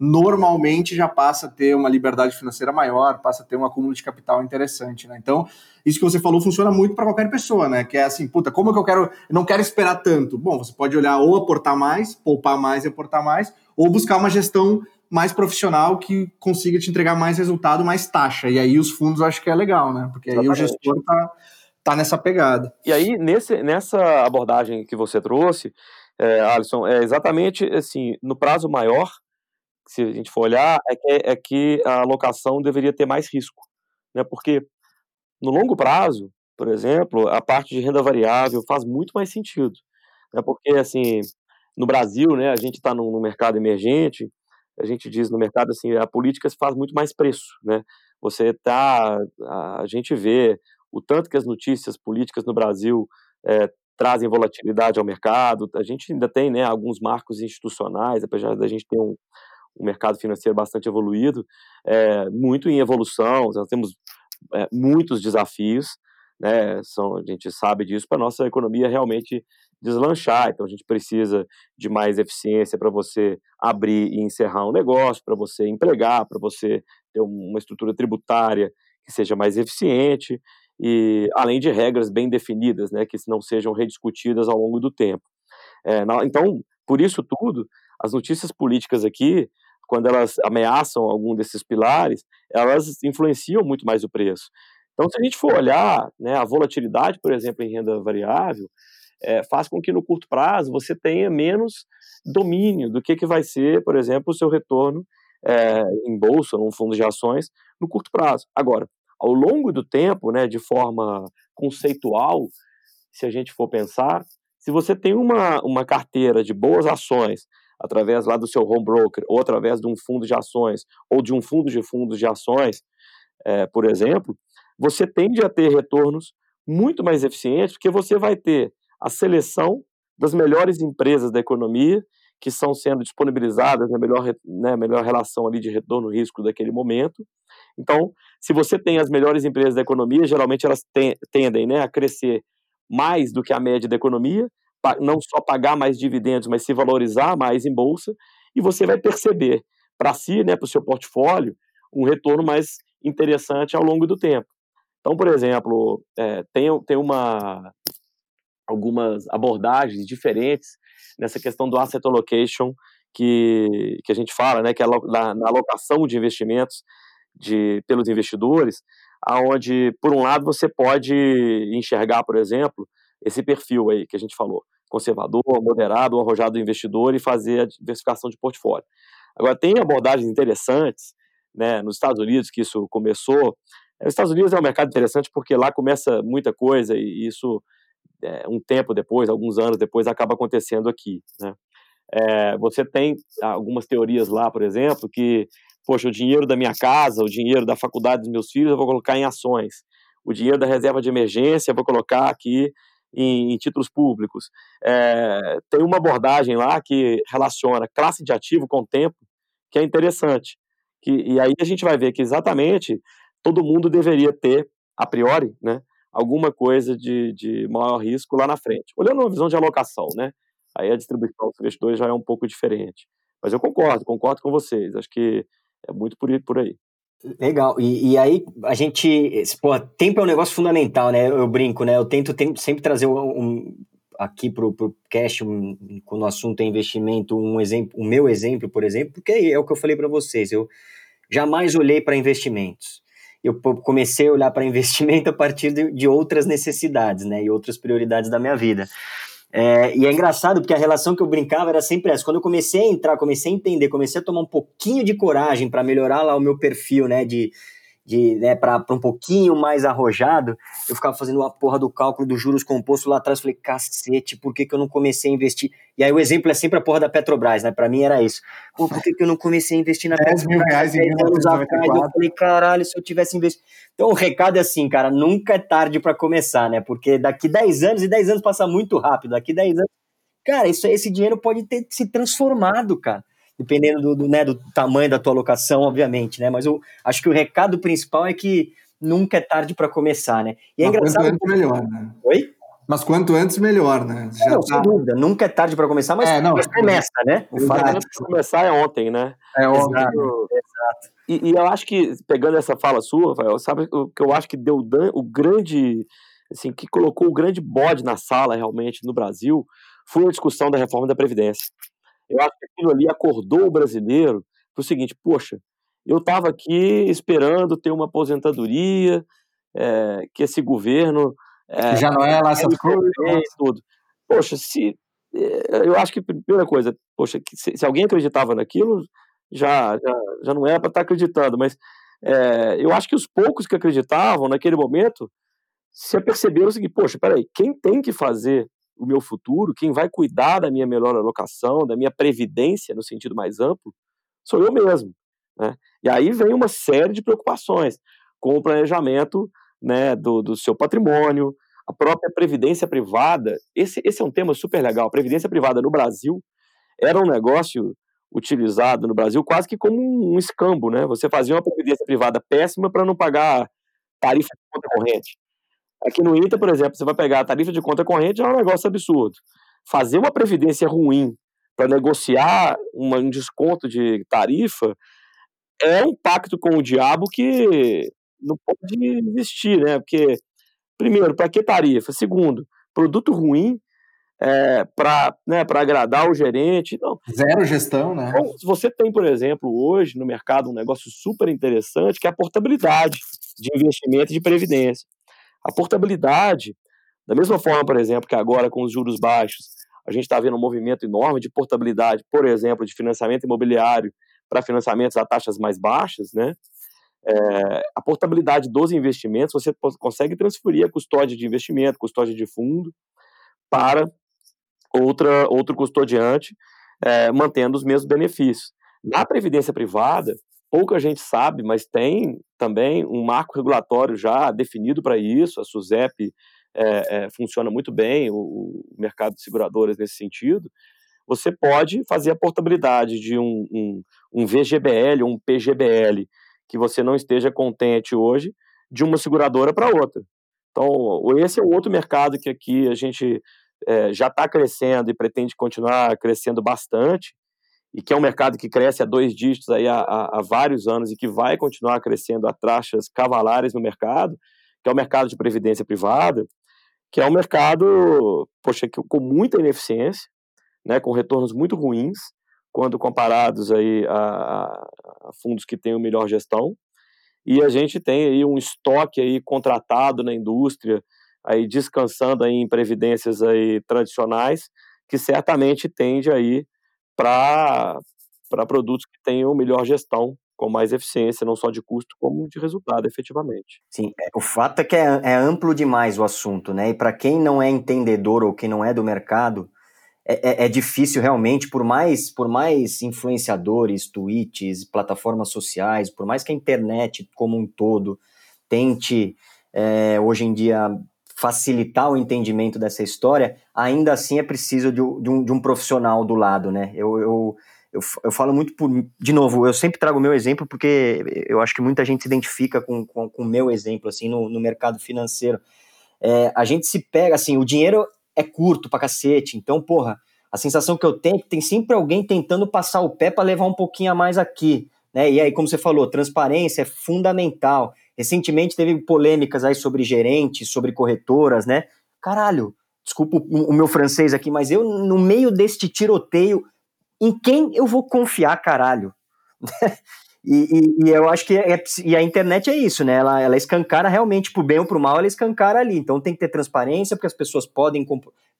normalmente já passa a ter uma liberdade financeira maior, passa a ter um acúmulo de capital interessante, né? Então, isso que você falou funciona muito para qualquer pessoa, né? Que é assim, puta, como é que eu quero, eu não quero esperar tanto? Bom, você pode olhar ou aportar mais, poupar mais e aportar mais, ou buscar uma gestão mais profissional que consiga te entregar mais resultado, mais taxa. E aí os fundos eu acho que é legal, né? Porque aí Exatamente. o gestor tá, tá nessa pegada. E aí, nesse, nessa abordagem que você trouxe, é, Alisson, é exatamente assim, no prazo maior, se a gente for olhar, é que, é que a alocação deveria ter mais risco. Né? Porque no longo prazo, por exemplo, a parte de renda variável faz muito mais sentido. Né? Porque, assim, no Brasil, né, a gente está no, no, mercado emergente, a gente diz no mercado assim, a política se faz muito mais preço, né? Você tá, a, a gente vê o tanto que as notícias políticas no Brasil é, trazem volatilidade ao mercado. A gente ainda tem, né, alguns marcos institucionais, apesar da gente ter um, um mercado financeiro bastante evoluído, é, muito em evolução, nós temos é, muitos desafios, né, são, a gente sabe disso, para a nossa economia realmente deslanchar. Então, a gente precisa de mais eficiência para você abrir e encerrar um negócio, para você empregar, para você ter uma estrutura tributária que seja mais eficiente, e além de regras bem definidas, né, que não sejam rediscutidas ao longo do tempo. É, então, por isso tudo, as notícias políticas aqui, quando elas ameaçam algum desses pilares, elas influenciam muito mais o preço. Então, se a gente for olhar, né, a volatilidade, por exemplo, em renda variável, é, faz com que no curto prazo você tenha menos domínio do que, que vai ser, por exemplo, o seu retorno é, em bolsa, num fundo de ações, no curto prazo. Agora, ao longo do tempo, né, de forma conceitual, se a gente for pensar, se você tem uma, uma carteira de boas ações, através lá do seu home broker, ou através de um fundo de ações, ou de um fundo de fundos de ações, é, por exemplo, você tende a ter retornos muito mais eficientes, porque você vai ter a seleção das melhores empresas da economia que estão sendo disponibilizadas na melhor, né, melhor relação ali de retorno-risco daquele momento. Então, se você tem as melhores empresas da economia, geralmente elas tendem né, a crescer mais do que a média da economia, não só pagar mais dividendos, mas se valorizar mais em bolsa, e você vai perceber para si, né, para o seu portfólio, um retorno mais interessante ao longo do tempo. Então, por exemplo, é, tem, tem uma, algumas abordagens diferentes nessa questão do asset allocation que, que a gente fala, né, que é na, na alocação de investimentos de, pelos investidores, aonde por um lado você pode enxergar, por exemplo, esse perfil aí que a gente falou, conservador, moderado, arrojado investidor e fazer a diversificação de portfólio. Agora tem abordagens interessantes, né, nos Estados Unidos que isso começou. Os Estados Unidos é um mercado interessante porque lá começa muita coisa e isso é, um tempo depois, alguns anos depois, acaba acontecendo aqui. Né? É, você tem algumas teorias lá, por exemplo, que, poxa, o dinheiro da minha casa, o dinheiro da faculdade dos meus filhos eu vou colocar em ações. O dinheiro da reserva de emergência eu vou colocar aqui em, em títulos públicos. É, tem uma abordagem lá que relaciona classe de ativo com tempo, que é interessante. Que, e aí a gente vai ver que exatamente todo mundo deveria ter, a priori, né, alguma coisa de, de maior risco lá na frente. Olhando uma visão de alocação, né? Aí a distribuição dos investidores já é um pouco diferente. Mas eu concordo, concordo com vocês. Acho que é muito por, por aí. Legal. E, e, aí, a gente. Pô, tempo é um negócio fundamental, né? Eu brinco, né? Eu tento, tento sempre trazer um, um aqui para o cash, um, quando o assunto é investimento, um exemplo, o meu exemplo, por exemplo, porque é o que eu falei para vocês. Eu jamais olhei para investimentos eu comecei a olhar para investimento a partir de, de, outras necessidades, né, e outras prioridades da minha vida. É, e é engraçado porque a relação que eu brincava era sempre essa. Quando eu comecei a entrar, comecei a entender, comecei a tomar um pouquinho de coragem para melhorar lá o meu perfil, né, de de, né, para um pouquinho mais arrojado, eu ficava fazendo a porra do cálculo dos juros compostos lá atrás. Falei, cacete, por que, que eu não comecei a investir? E aí o exemplo é sempre a porra da Petrobras, né? Para mim era isso. Pô, por que, que eu não comecei a investir na 10 Petrobras? mil reais em anos atrás. Eu falei, caralho, se eu tivesse investido. Então o recado é assim, cara, nunca é tarde para começar, né? Porque daqui 10 anos, e 10 anos passa muito rápido, daqui 10 anos, cara, isso, esse dinheiro pode ter se transformado, cara dependendo do, do, né, do tamanho da tua alocação, obviamente, né? Mas eu acho que o recado principal é que nunca é tarde para começar, né? E é Mas engraçado. Quanto antes, melhor, né? Oi? Mas quanto antes, melhor, né? Já não, tá... sem dúvida. Nunca é tarde para começar, mas, é, não, começa, né? O fato de começar é ontem, né? É ontem. Exato. Exato. E, e, eu acho que, pegando essa fala sua, Rafael, sabe o que eu acho que deu o grande, assim, que colocou o grande bode na sala realmente no Brasil foi a discussão da reforma da Previdência. Eu acho que aquilo ali acordou o brasileiro para o seguinte: poxa, eu estava aqui esperando ter uma aposentadoria, é, que esse governo. É, Já não é lá essas coisas. Tudo. Poxa, se. Eh, eu acho que, primeira coisa, poxa, se, se alguém acreditava naquilo, já, já, já não é para estar tá acreditando, mas é, eu acho que os poucos que acreditavam naquele momento se aperceberam o seguinte: poxa, peraí, quem tem que fazer o meu futuro, quem vai cuidar da minha melhor alocação, da minha previdência no sentido mais amplo, sou eu mesmo. Né? E aí vem uma série de preocupações com o planejamento né, do, do seu patrimônio, a própria previdência privada. Esse, esse é um tema super legal. A previdência privada no Brasil era um negócio utilizado no Brasil quase que como um escambo, né? Você fazia uma previdência privada péssima para não pagar tarifa de conta corrente. Aqui no ITA, por exemplo, você vai pegar a tarifa de conta corrente, é um negócio absurdo. Fazer uma previdência ruim para negociar uma, um desconto de tarifa é um pacto com o diabo que não pode existir, né? Porque, primeiro, para que tarifa? Segundo, produto ruim é, para né, agradar o gerente. Não. Zero gestão, né? Então, você tem, por exemplo, hoje no mercado um negócio super interessante que é a portabilidade de investimento de previdência. A portabilidade, da mesma forma, por exemplo, que agora com os juros baixos, a gente está vendo um movimento enorme de portabilidade, por exemplo, de financiamento imobiliário para financiamentos a taxas mais baixas, né? É, a portabilidade dos investimentos, você consegue transferir a custódia de investimento, custódia de fundo, para outra, outro custodiante, é, mantendo os mesmos benefícios. Na previdência privada, pouca gente sabe, mas tem também um marco regulatório já definido para isso. A SUSEP é, é, funciona muito bem, o, o, mercado de seguradoras nesse sentido. Você pode fazer a portabilidade de um, um, um VGBL ou um PGBL que você não esteja contente hoje de uma seguradora para outra. Então, esse é outro mercado que aqui a gente é, já está crescendo e pretende continuar crescendo bastante e que é um mercado que cresce a dois dígitos aí há, há, vários anos e que vai continuar crescendo a taxas cavalares no mercado, que é o mercado de previdência privada, que é um mercado, poxa, com muita ineficiência, né, com retornos muito ruins, quando comparados aí a, a fundos que têm melhor gestão, e a gente tem aí um estoque aí contratado na indústria, aí descansando aí em previdências aí tradicionais, que certamente tende aí para produtos que tenham melhor gestão com mais eficiência, não só de custo, como de resultado, efetivamente. Sim, é, o fato é que é, é amplo demais o assunto, né? E para quem não é entendedor ou quem não é do mercado, é, é, é, difícil realmente, por mais, por mais influenciadores, tweets, plataformas sociais, por mais que a internet como um todo tente é, hoje em dia facilitar o entendimento dessa história, ainda assim é preciso de, de, um, de um, profissional do lado, né? Eu, eu, eu, eu, falo muito por. De novo, eu sempre trago o meu exemplo porque eu acho que muita gente se identifica com o com, com, meu exemplo, assim, no, no mercado financeiro. É, a gente se pega, assim, o dinheiro é curto pra cacete, então, porra, a sensação que eu tenho é que tem sempre alguém tentando passar o pé para levar um pouquinho a mais aqui. Né? E aí, como você falou, transparência é fundamental. Recentemente teve polêmicas aí sobre gerentes, sobre corretoras, né? Caralho, desculpa o meu francês aqui, mas eu, no meio deste tiroteio, em quem eu vou confiar, caralho? e, e, e, eu acho que é, e a internet é isso, né? Ela, ela escancara realmente pro bem ou pro mal, ela escancara ali. Então tem que ter transparência, porque as pessoas podem,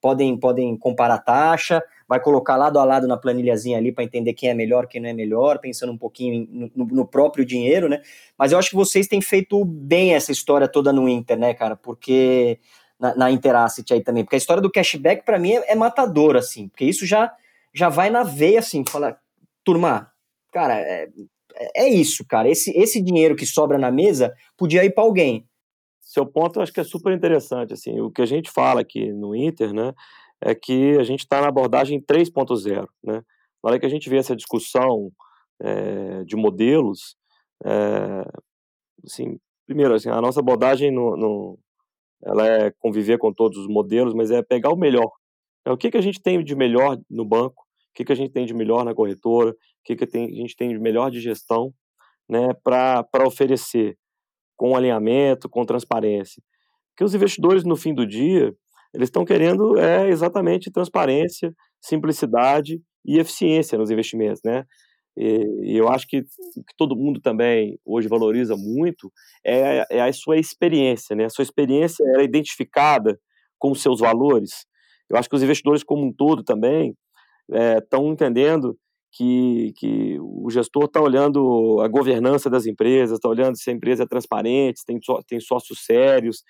podem, podem comparar taxa, vai colocar lado a lado na planilhazinha ali para entender quem é melhor, quem não é melhor, pensando um pouquinho no, no, próprio dinheiro, né? Mas eu acho que vocês têm feito bem essa história toda no Inter, né, cara? Porque na, na Interasset aí também, porque a história do cashback para mim é, é matadora, assim, porque isso já já vai na veia, assim, fala, turma, cara, é, é isso, cara, esse, esse dinheiro que sobra na mesa podia ir para alguém. Seu ponto eu acho que é super interessante, assim, o que a gente fala aqui no Inter, né, é que a gente está na abordagem 3.0, né, na hora que a gente vê essa discussão é, de modelos, é, assim, primeiro, assim, a nossa abordagem no, no, ela é conviver com todos os modelos, mas é pegar o melhor. É, o que, que a gente tem de melhor no banco, o que, que a gente tem de melhor na corretora, o que, que a gente tem de melhor de gestão né, para oferecer com alinhamento, com transparência. Porque os investidores, no fim do dia, eles estão querendo é exatamente transparência, simplicidade e eficiência nos investimentos, né? E, e eu acho que o que todo mundo também hoje valoriza muito é, é a sua experiência, né? A sua experiência é identificada com os seus valores, eu acho que os investidores como um todo também estão é, entendendo que, que o gestor está olhando a governança das empresas, está olhando se a empresa é transparente, tem, tem sócios sérios.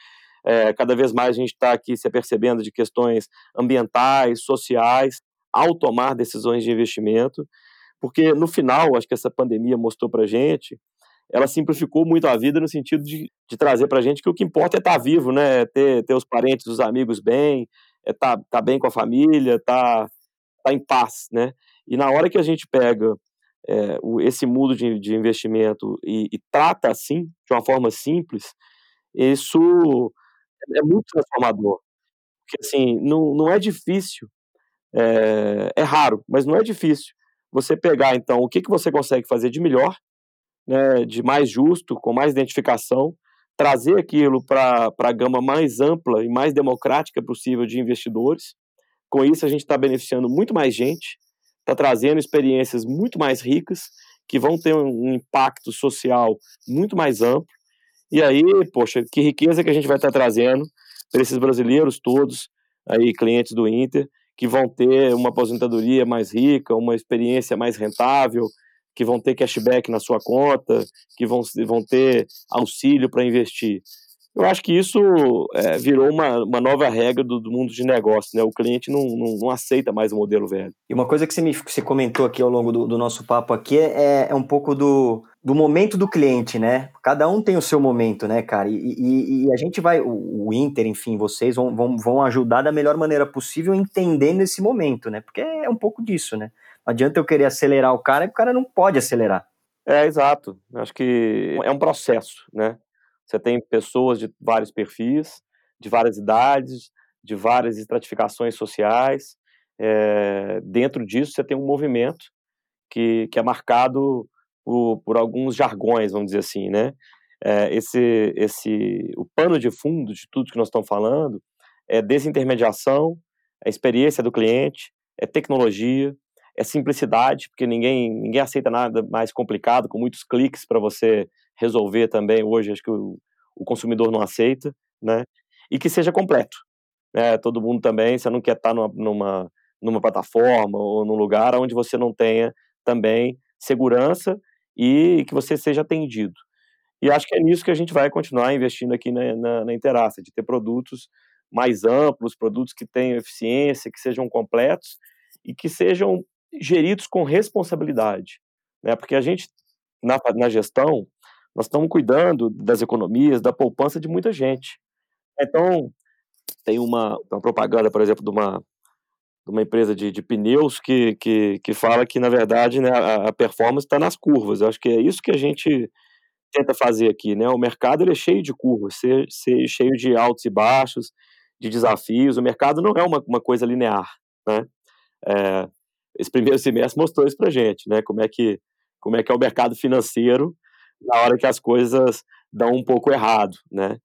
É, cada vez mais a gente está aqui se apercebendo de questões ambientais, sociais, ao tomar decisões de investimento, porque no final, acho que essa pandemia mostrou para gente, ela simplificou muito a vida no sentido de, de trazer para gente que o que importa é estar tá vivo, né? ter, ter os parentes, os amigos bem, é tá, tá bem com a família, tá, tá em paz, né? E na hora que a gente pega é, o, esse mundo de, de investimento e, e, trata assim, de uma forma simples, isso é, é muito transformador. Porque, assim, não, não é difícil, é, é raro, mas não é difícil você pegar, então, o que, que você consegue fazer de melhor, né, de mais justo, com mais identificação, trazer aquilo para a gama mais ampla e mais democrática possível de investidores. Com isso, a gente está beneficiando muito mais gente, está trazendo experiências muito mais ricas, que vão ter um impacto social muito mais amplo. E aí, poxa, que riqueza que a gente vai estar trazendo para esses brasileiros todos, aí clientes do Inter, que vão ter uma aposentadoria mais rica, uma experiência mais rentável, que vão ter cashback na sua conta, que vão, vão ter auxílio para investir. Eu acho que isso é, virou uma, uma nova regra do, do, mundo de negócio, né? O cliente não, não, não, aceita mais o modelo velho. E uma coisa que você, me, você comentou aqui ao longo do, do nosso papo aqui é, é, um pouco do, do momento do cliente, né? Cada um tem o seu momento, né, cara? E, e, e a gente vai, o, o, Inter, enfim, vocês vão, vão, vão ajudar da melhor maneira possível entendendo esse momento, né? Porque é um pouco disso, né? Não adianta eu querer acelerar o cara, e o cara não pode acelerar. É, exato. Acho que é um processo, né? Você tem pessoas de vários perfis, de várias idades, de várias estratificações sociais. É, dentro disso, você tem um movimento que, que é marcado por, por alguns jargões, vamos dizer assim, né? É, esse, esse, o pano de fundo de tudo que nós estamos falando é desintermediação, é experiência do cliente, é tecnologia, é simplicidade, porque ninguém, ninguém aceita nada mais complicado, com muitos cliques para você resolver também hoje, acho que o, o consumidor não aceita, né? E que seja completo. Né? Todo mundo também, você não quer estar numa, numa, numa plataforma ou num lugar onde você não tenha também segurança e que você seja atendido. E acho que é nisso que a gente vai continuar investindo aqui na, na, na Interaça, de ter produtos mais amplos, produtos que tenham eficiência, que sejam completos e que sejam geridos com responsabilidade. Né? Porque a gente, na, na gestão, nós estamos cuidando das economias, da poupança de muita gente. Então, tem uma, uma propaganda, por exemplo, de uma, de uma empresa de, de pneus que, que, que fala que, na verdade, né, a, a performance está nas curvas. Eu acho que é isso que a gente tenta fazer aqui, né? O mercado ele é cheio de curvas, ser, ser cheio de altos e baixos, de desafios. O mercado não é uma, uma coisa linear, né? É, esse primeiro semestre mostrou isso para gente, né? Como é que como é que é o mercado financeiro na hora que as coisas dão um pouco errado, né?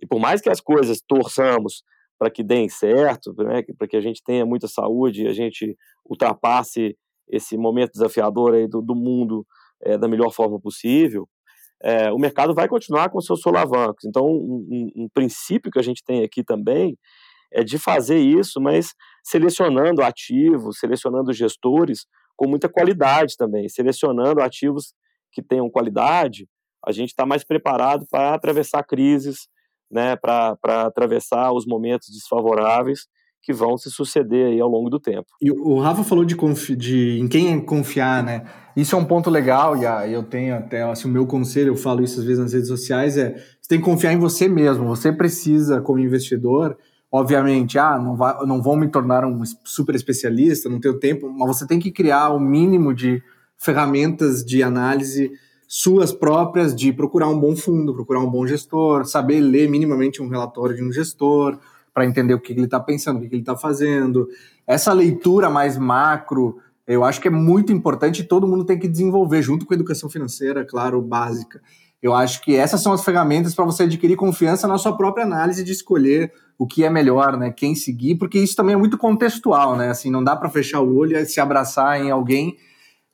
E por mais que as coisas torçamos para que deem certo, né, para que a gente tenha muita saúde, a gente ultrapasse esse momento desafiador aí do, do mundo é, da melhor forma possível, é, o mercado vai continuar com seus solavancos. Então, um, um, um, princípio que a gente tem aqui também é de fazer isso, mas selecionando ativos, selecionando gestores com muita qualidade também, selecionando ativos que tenham qualidade, a gente está mais preparado para atravessar crises, né, para atravessar os momentos desfavoráveis que vão se suceder aí ao longo do tempo. E o Rafa falou de, de em quem confiar, né? Isso é um ponto legal e a, eu tenho até assim, o meu conselho, eu falo isso às vezes nas redes sociais, é você tem que confiar em você mesmo. Você precisa, como investidor, obviamente, ah, não, vai, não vão me tornar um super especialista, não tenho tempo, mas você tem que criar o um mínimo de ferramentas de análise suas próprias de procurar um bom fundo, procurar um bom gestor, saber ler minimamente um relatório de um gestor, para entender o que ele está pensando, o que ele está fazendo. Essa leitura mais macro, eu acho que é muito importante e todo mundo tem que desenvolver, junto com a educação financeira, claro, básica. Eu acho que essas são as ferramentas para você adquirir confiança na sua própria análise de escolher o que é melhor, né? Quem seguir, porque isso também é muito contextual, né? Assim, não dá para fechar o olho e se abraçar em alguém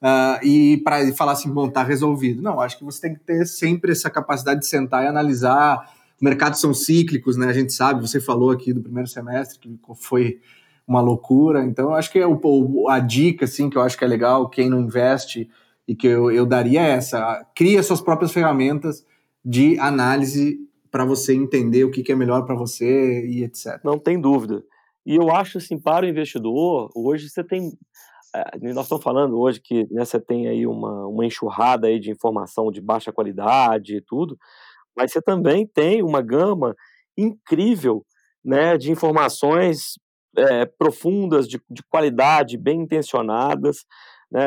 uh, e para falar assim, bom, tá resolvido. Não, acho que você tem que ter sempre essa capacidade de sentar e analisar mercados são cíclicos, né? A gente sabe, você falou aqui do primeiro semestre que foi uma loucura. Então, acho que é o, a dica, assim, que eu acho que é legal, quem não investe e que eu, eu daria é essa: cria suas próprias ferramentas de análise para você entender o que, que é melhor para você e etc. Não tem dúvida. E eu acho assim, para o investidor, hoje você tem. Eh, nós estamos falando hoje que né, você tem aí uma, uma enxurrada aí de informação de baixa qualidade e tudo, mas você também tem uma gama incrível né, de informações é, profundas, de, de, qualidade, bem intencionadas. Né?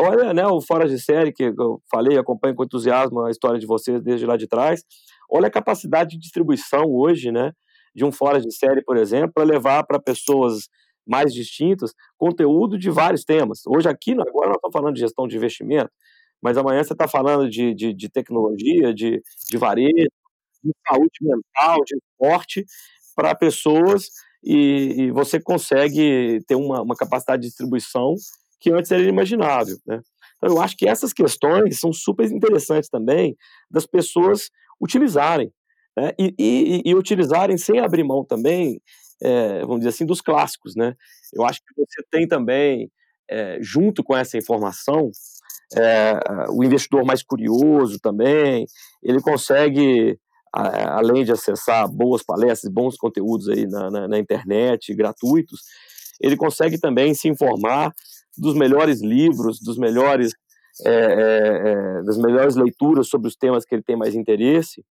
Olha né, o Fora de Série, que eu falei, acompanho com entusiasmo a história de vocês desde lá de trás. Olha a capacidade de distribuição hoje né, de um Fora de Série, por exemplo, para levar para pessoas mais distintas conteúdo de vários temas. Hoje aqui, agora nós estamos falando de gestão de investimento, mas amanhã você está falando de, de, de, tecnologia, de, de varejo, de saúde mental, de esporte para pessoas e, e, você consegue ter uma, uma, capacidade de distribuição que antes era inimaginável. Né? Então, eu acho que essas questões são super interessantes também das pessoas utilizarem. Né? E, e, e, utilizarem sem abrir mão também, é, vamos dizer assim, dos clássicos. Né? Eu acho que você tem também, é, junto com essa informação, é, o investidor mais curioso também, ele consegue, a, além de acessar boas palestras, bons conteúdos aí na, na, na, internet, gratuitos, ele consegue também se informar dos melhores livros, dos melhores, é, é, é das melhores leituras sobre os temas que ele tem mais interesse,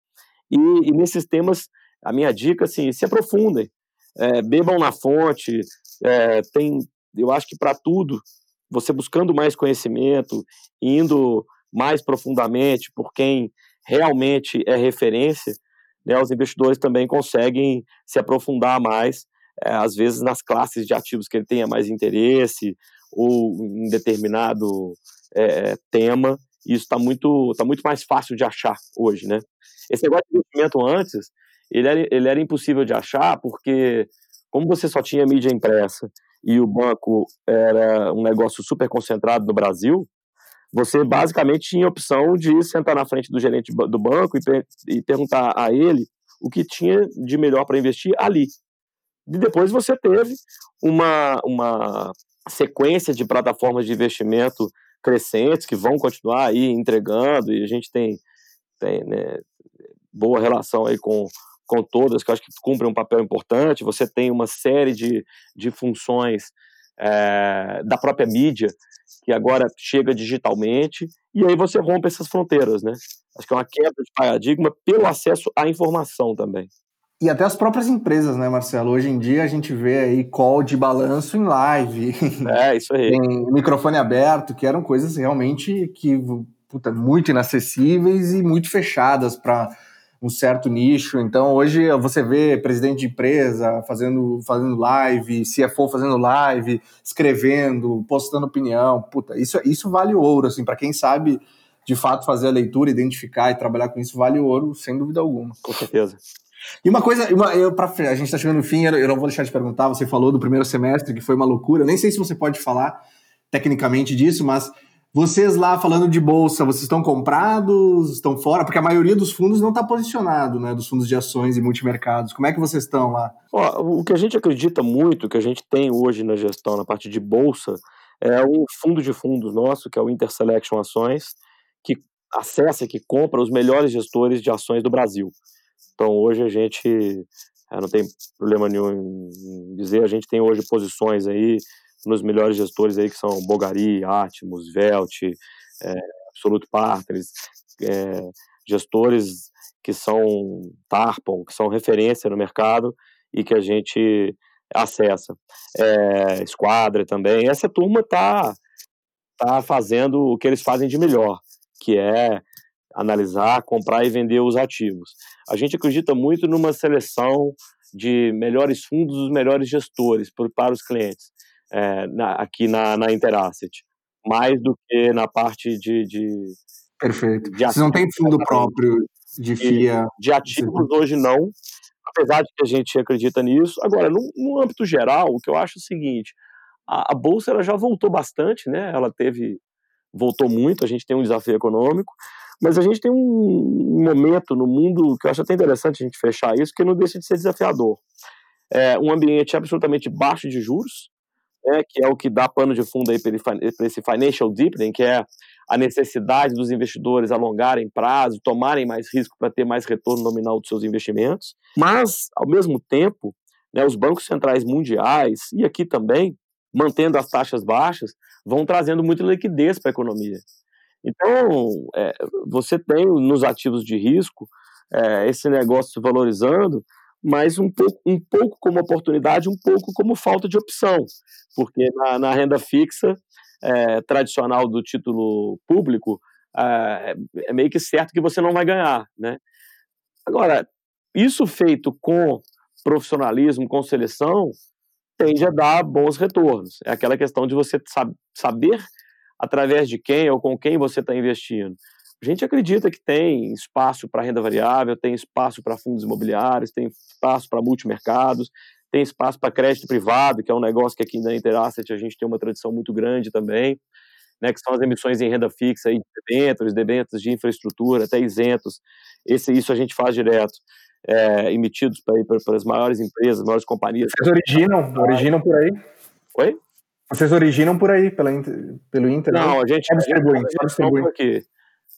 e, e nesses temas, a minha dica, assim, se aprofundem, é, bebam na fonte, é, tem, eu acho que para tudo você buscando mais conhecimento, indo mais profundamente por quem realmente é referência, né, os investidores também conseguem se aprofundar mais, é, às vezes nas classes de ativos que ele tenha mais interesse ou em determinado é, tema. Isso está muito, tá muito mais fácil de achar hoje, né? Esse negócio de investimento antes, ele era, ele era impossível de achar porque, como você só tinha mídia impressa e o banco era um negócio super concentrado no Brasil, você basicamente tinha a opção de sentar na frente do gerente do banco e, e perguntar a ele o que tinha de melhor para investir ali. E depois você teve uma, uma sequência de plataformas de investimento crescentes que vão continuar aí entregando e a gente tem, tem né, boa relação aí com, com todas, que eu acho que cumprem um papel importante. Você tem uma série de, de funções é, da própria mídia que agora chega digitalmente, e aí você rompe essas fronteiras, né? Acho que é uma quebra de paradigma pelo acesso à informação também. E até as próprias empresas, né, Marcelo? Hoje em dia a gente vê aí call de balanço em live. É, isso aí. Tem microfone aberto, que eram coisas realmente que puta, muito inacessíveis e muito fechadas para um certo nicho. Então hoje você vê presidente de empresa fazendo, fazendo live, CFO fazendo live, escrevendo, postando opinião. Puta, isso, isso vale ouro, assim, para quem sabe de fato fazer a leitura, identificar e trabalhar com isso, vale ouro, sem dúvida alguma. Com certeza. E uma coisa, uma, eu, pra, a gente está chegando no fim, eu não vou deixar de perguntar. Você falou do primeiro semestre, que foi uma loucura. Eu nem sei se você pode falar tecnicamente disso, mas vocês lá falando de bolsa, vocês estão comprados, estão fora? Porque a maioria dos fundos não está posicionado, né? Dos fundos de ações e multimercados. Como é que vocês estão lá? Ó, o que a gente acredita muito, que a gente tem hoje na gestão, na parte de bolsa, é um fundo de fundos nosso, que é o Interselection Ações, que acessa, que compra os melhores gestores de ações do Brasil. Então hoje a gente é, não tem problema nenhum em dizer, a gente tem hoje posições aí nos melhores gestores aí que são Bogari, Atmos, Velt, é, Absolute Partners, é, gestores que são Tarpon, que são referência no mercado e que a gente acessa. É, Esquadra também. Essa turma está tá fazendo o que eles fazem de melhor, que é analisar, comprar e vender os ativos. A gente acredita muito numa seleção de melhores fundos, os melhores gestores para os clientes é, na, aqui na, na Interasset, mais do que na parte de. de Perfeito. De Vocês não tem fundo próprio de FIA? De ativos hoje não, apesar de que a gente acredita nisso. Agora, no, no âmbito geral, o que eu acho é o seguinte: a, a bolsa ela já voltou bastante, né? Ela teve voltou muito, a gente tem um desafio econômico, mas a gente tem um momento no mundo que eu acho até interessante a gente fechar isso, que não deixa de ser desafiador. É um ambiente absolutamente baixo de juros, né, que é o que dá pano de fundo aí para esse financial deepening, que é a necessidade dos investidores alongarem prazo, tomarem mais risco para ter mais retorno nominal dos seus investimentos. Mas, ao mesmo tempo, né, os bancos centrais mundiais, e aqui também, mantendo as taxas baixas, vão trazendo muita liquidez para a economia. Então, é, você tem nos ativos de risco é, esse negócio se valorizando, mas um pouco, um pouco como oportunidade, um pouco como falta de opção, porque na, na renda fixa é, tradicional do título público é, é meio que certo que você não vai ganhar, né? Agora, isso feito com profissionalismo, com seleção, tende a dar bons retornos. É aquela questão de você saber através de quem ou com quem você está investindo. A gente acredita que tem espaço para renda variável, tem espaço para fundos imobiliários, tem espaço para multimercados, tem espaço para crédito privado, que é um negócio que aqui na Interasset a gente tem uma tradição muito grande também, né, que são as emissões em renda fixa, aí, de debêntures, debêntures de infraestrutura, até isentos. Esse, isso a gente faz direto, é, emitidos para as maiores empresas, maiores companhias. Vocês originam, originam por aí? Oi? Vocês originam por aí, pela, pelo Inter? Não, né? a gente, distribui, a gente a aqui.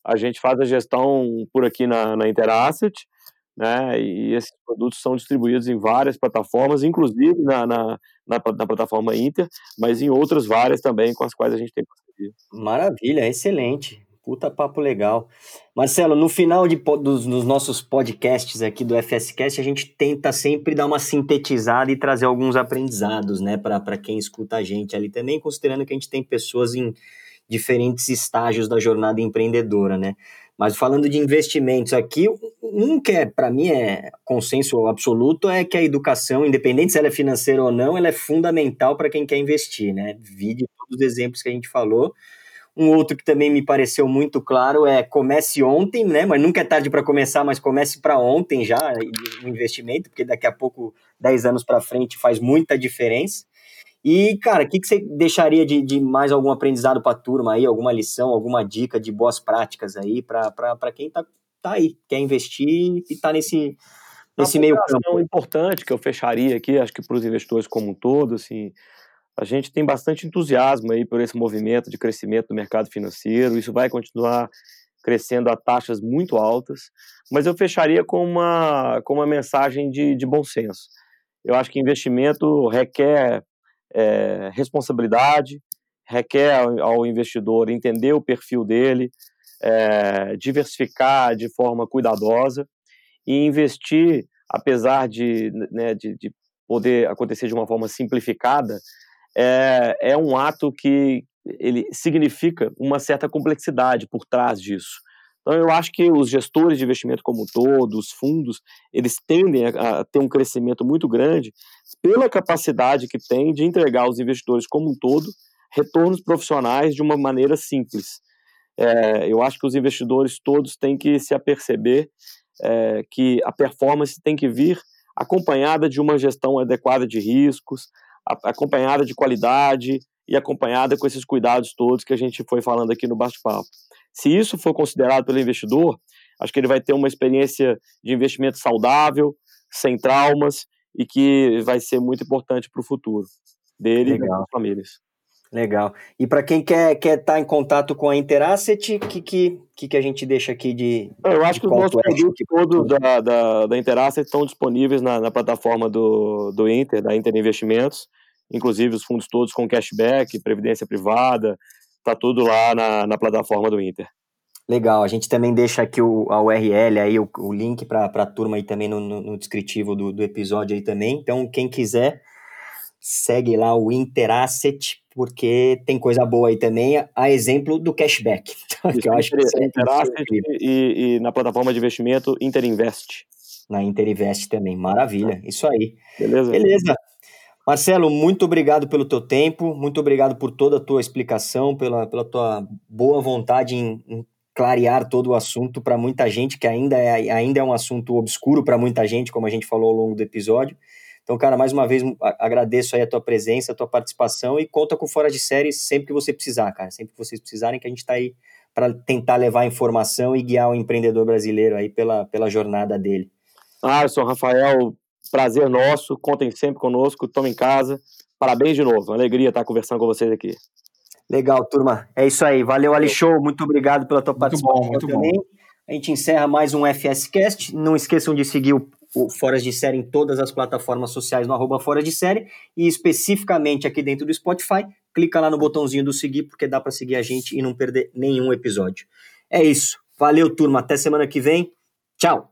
A gente faz a gestão por aqui na, na Interasset, né? E esses produtos são distribuídos em várias plataformas, inclusive na, na, na, na plataforma Inter, mas em outras várias também com as quais a gente tem parceria. Maravilha, excelente. Puta papo legal. Marcelo, no final de, dos, dos, nossos podcasts aqui do FSCast, a gente tenta sempre dar uma sintetizada e trazer alguns aprendizados, né, para quem escuta a gente ali também, considerando que a gente tem pessoas em diferentes estágios da jornada empreendedora, né? Mas falando de investimentos aqui, um que é, para mim, é consenso absoluto é que a educação, independente se ela é financeira ou não, ela é fundamental para quem quer investir, né? Vide todos os exemplos que a gente falou um outro que também me pareceu muito claro é comece ontem, né? Mas nunca é tarde para começar, mas comece para ontem já o investimento, porque daqui a pouco, 10 anos para frente, faz muita diferença. E, cara, o que, que você deixaria de, de mais algum aprendizado para a turma aí, alguma lição, alguma dica de boas práticas aí para quem tá, tá aí, quer investir e está nesse, nesse meio campo? importante que eu fecharia aqui, acho que para os investidores como um todo, assim, a gente tem bastante entusiasmo aí por esse movimento de crescimento do mercado financeiro, isso vai continuar crescendo a taxas muito altas, mas eu fecharia com uma, com uma mensagem de, de bom senso. Eu acho que investimento requer é, responsabilidade, requer ao, investidor entender o perfil dele, é, diversificar de forma cuidadosa e investir, apesar de, né, de, de poder acontecer de uma forma simplificada, é, é um ato que ele significa uma certa complexidade por trás disso. Então, eu acho que os gestores de investimento como um todo, os fundos, eles tendem a, a ter um crescimento muito grande pela capacidade que tem de entregar aos investidores como um todo retornos profissionais de uma maneira simples. É, eu acho que os investidores todos têm que se aperceber é, que a performance tem que vir acompanhada de uma gestão adequada de riscos, acompanhada de qualidade e acompanhada com esses cuidados todos que a gente foi falando aqui no bate-papo. Se isso for considerado pelo investidor, acho que ele vai ter uma experiência de investimento saudável, sem traumas e que vai ser muito importante para o futuro dele Legal. e das famílias. Legal. E para quem quer estar quer tá em contato com a Interasset, o que, que, que, a gente deixa aqui de. Eu acho que os nossos produtos todos da, da, da Interasset estão disponíveis na, na plataforma do, do Inter, da Inter Investimentos, inclusive os fundos todos com cashback, previdência privada, tá tudo lá na, na plataforma do Inter. Legal, a gente também deixa aqui o, a URL aí, o, o link para a turma aí também no, no, no descritivo do, do episódio aí também. Então, quem quiser, segue lá o Interasset, porque tem coisa boa aí também, a exemplo do cashback. que eu acho que é Interasset e, e, na plataforma de investimento Interinvest. Na Interinvest também, maravilha, isso aí. Beleza. Beleza. Marcelo, muito obrigado pelo teu tempo, muito obrigado por toda a tua explicação, pela, pela tua boa vontade em, em clarear todo o assunto para muita gente, que ainda é, ainda é um assunto obscuro para muita gente, como a gente falou ao longo do episódio. Então, cara, mais uma vez agradeço aí a tua presença, a tua participação e conta com Fora de Série sempre que você precisar, cara. Sempre que vocês precisarem, que a gente está aí para tentar levar informação e guiar o empreendedor brasileiro aí pela, pela jornada dele. Ah, eu sou Rafael, prazer nosso, contem sempre conosco, tomem em casa. Parabéns de novo, alegria estar conversando com vocês aqui. Legal, turma. É isso aí. Valeu, Ali Show. Muito obrigado pela tua muito participação bom, muito também. Bom. A gente encerra mais um FSCast. Não esqueçam de seguir o, o Fora de Série em todas as plataformas sociais no arroba Fora de Série e especificamente aqui dentro do Spotify. Clica lá no botãozinho do seguir, porque dá para seguir a gente e não perder nenhum episódio. É isso. Valeu, turma. Até semana que vem. Tchau.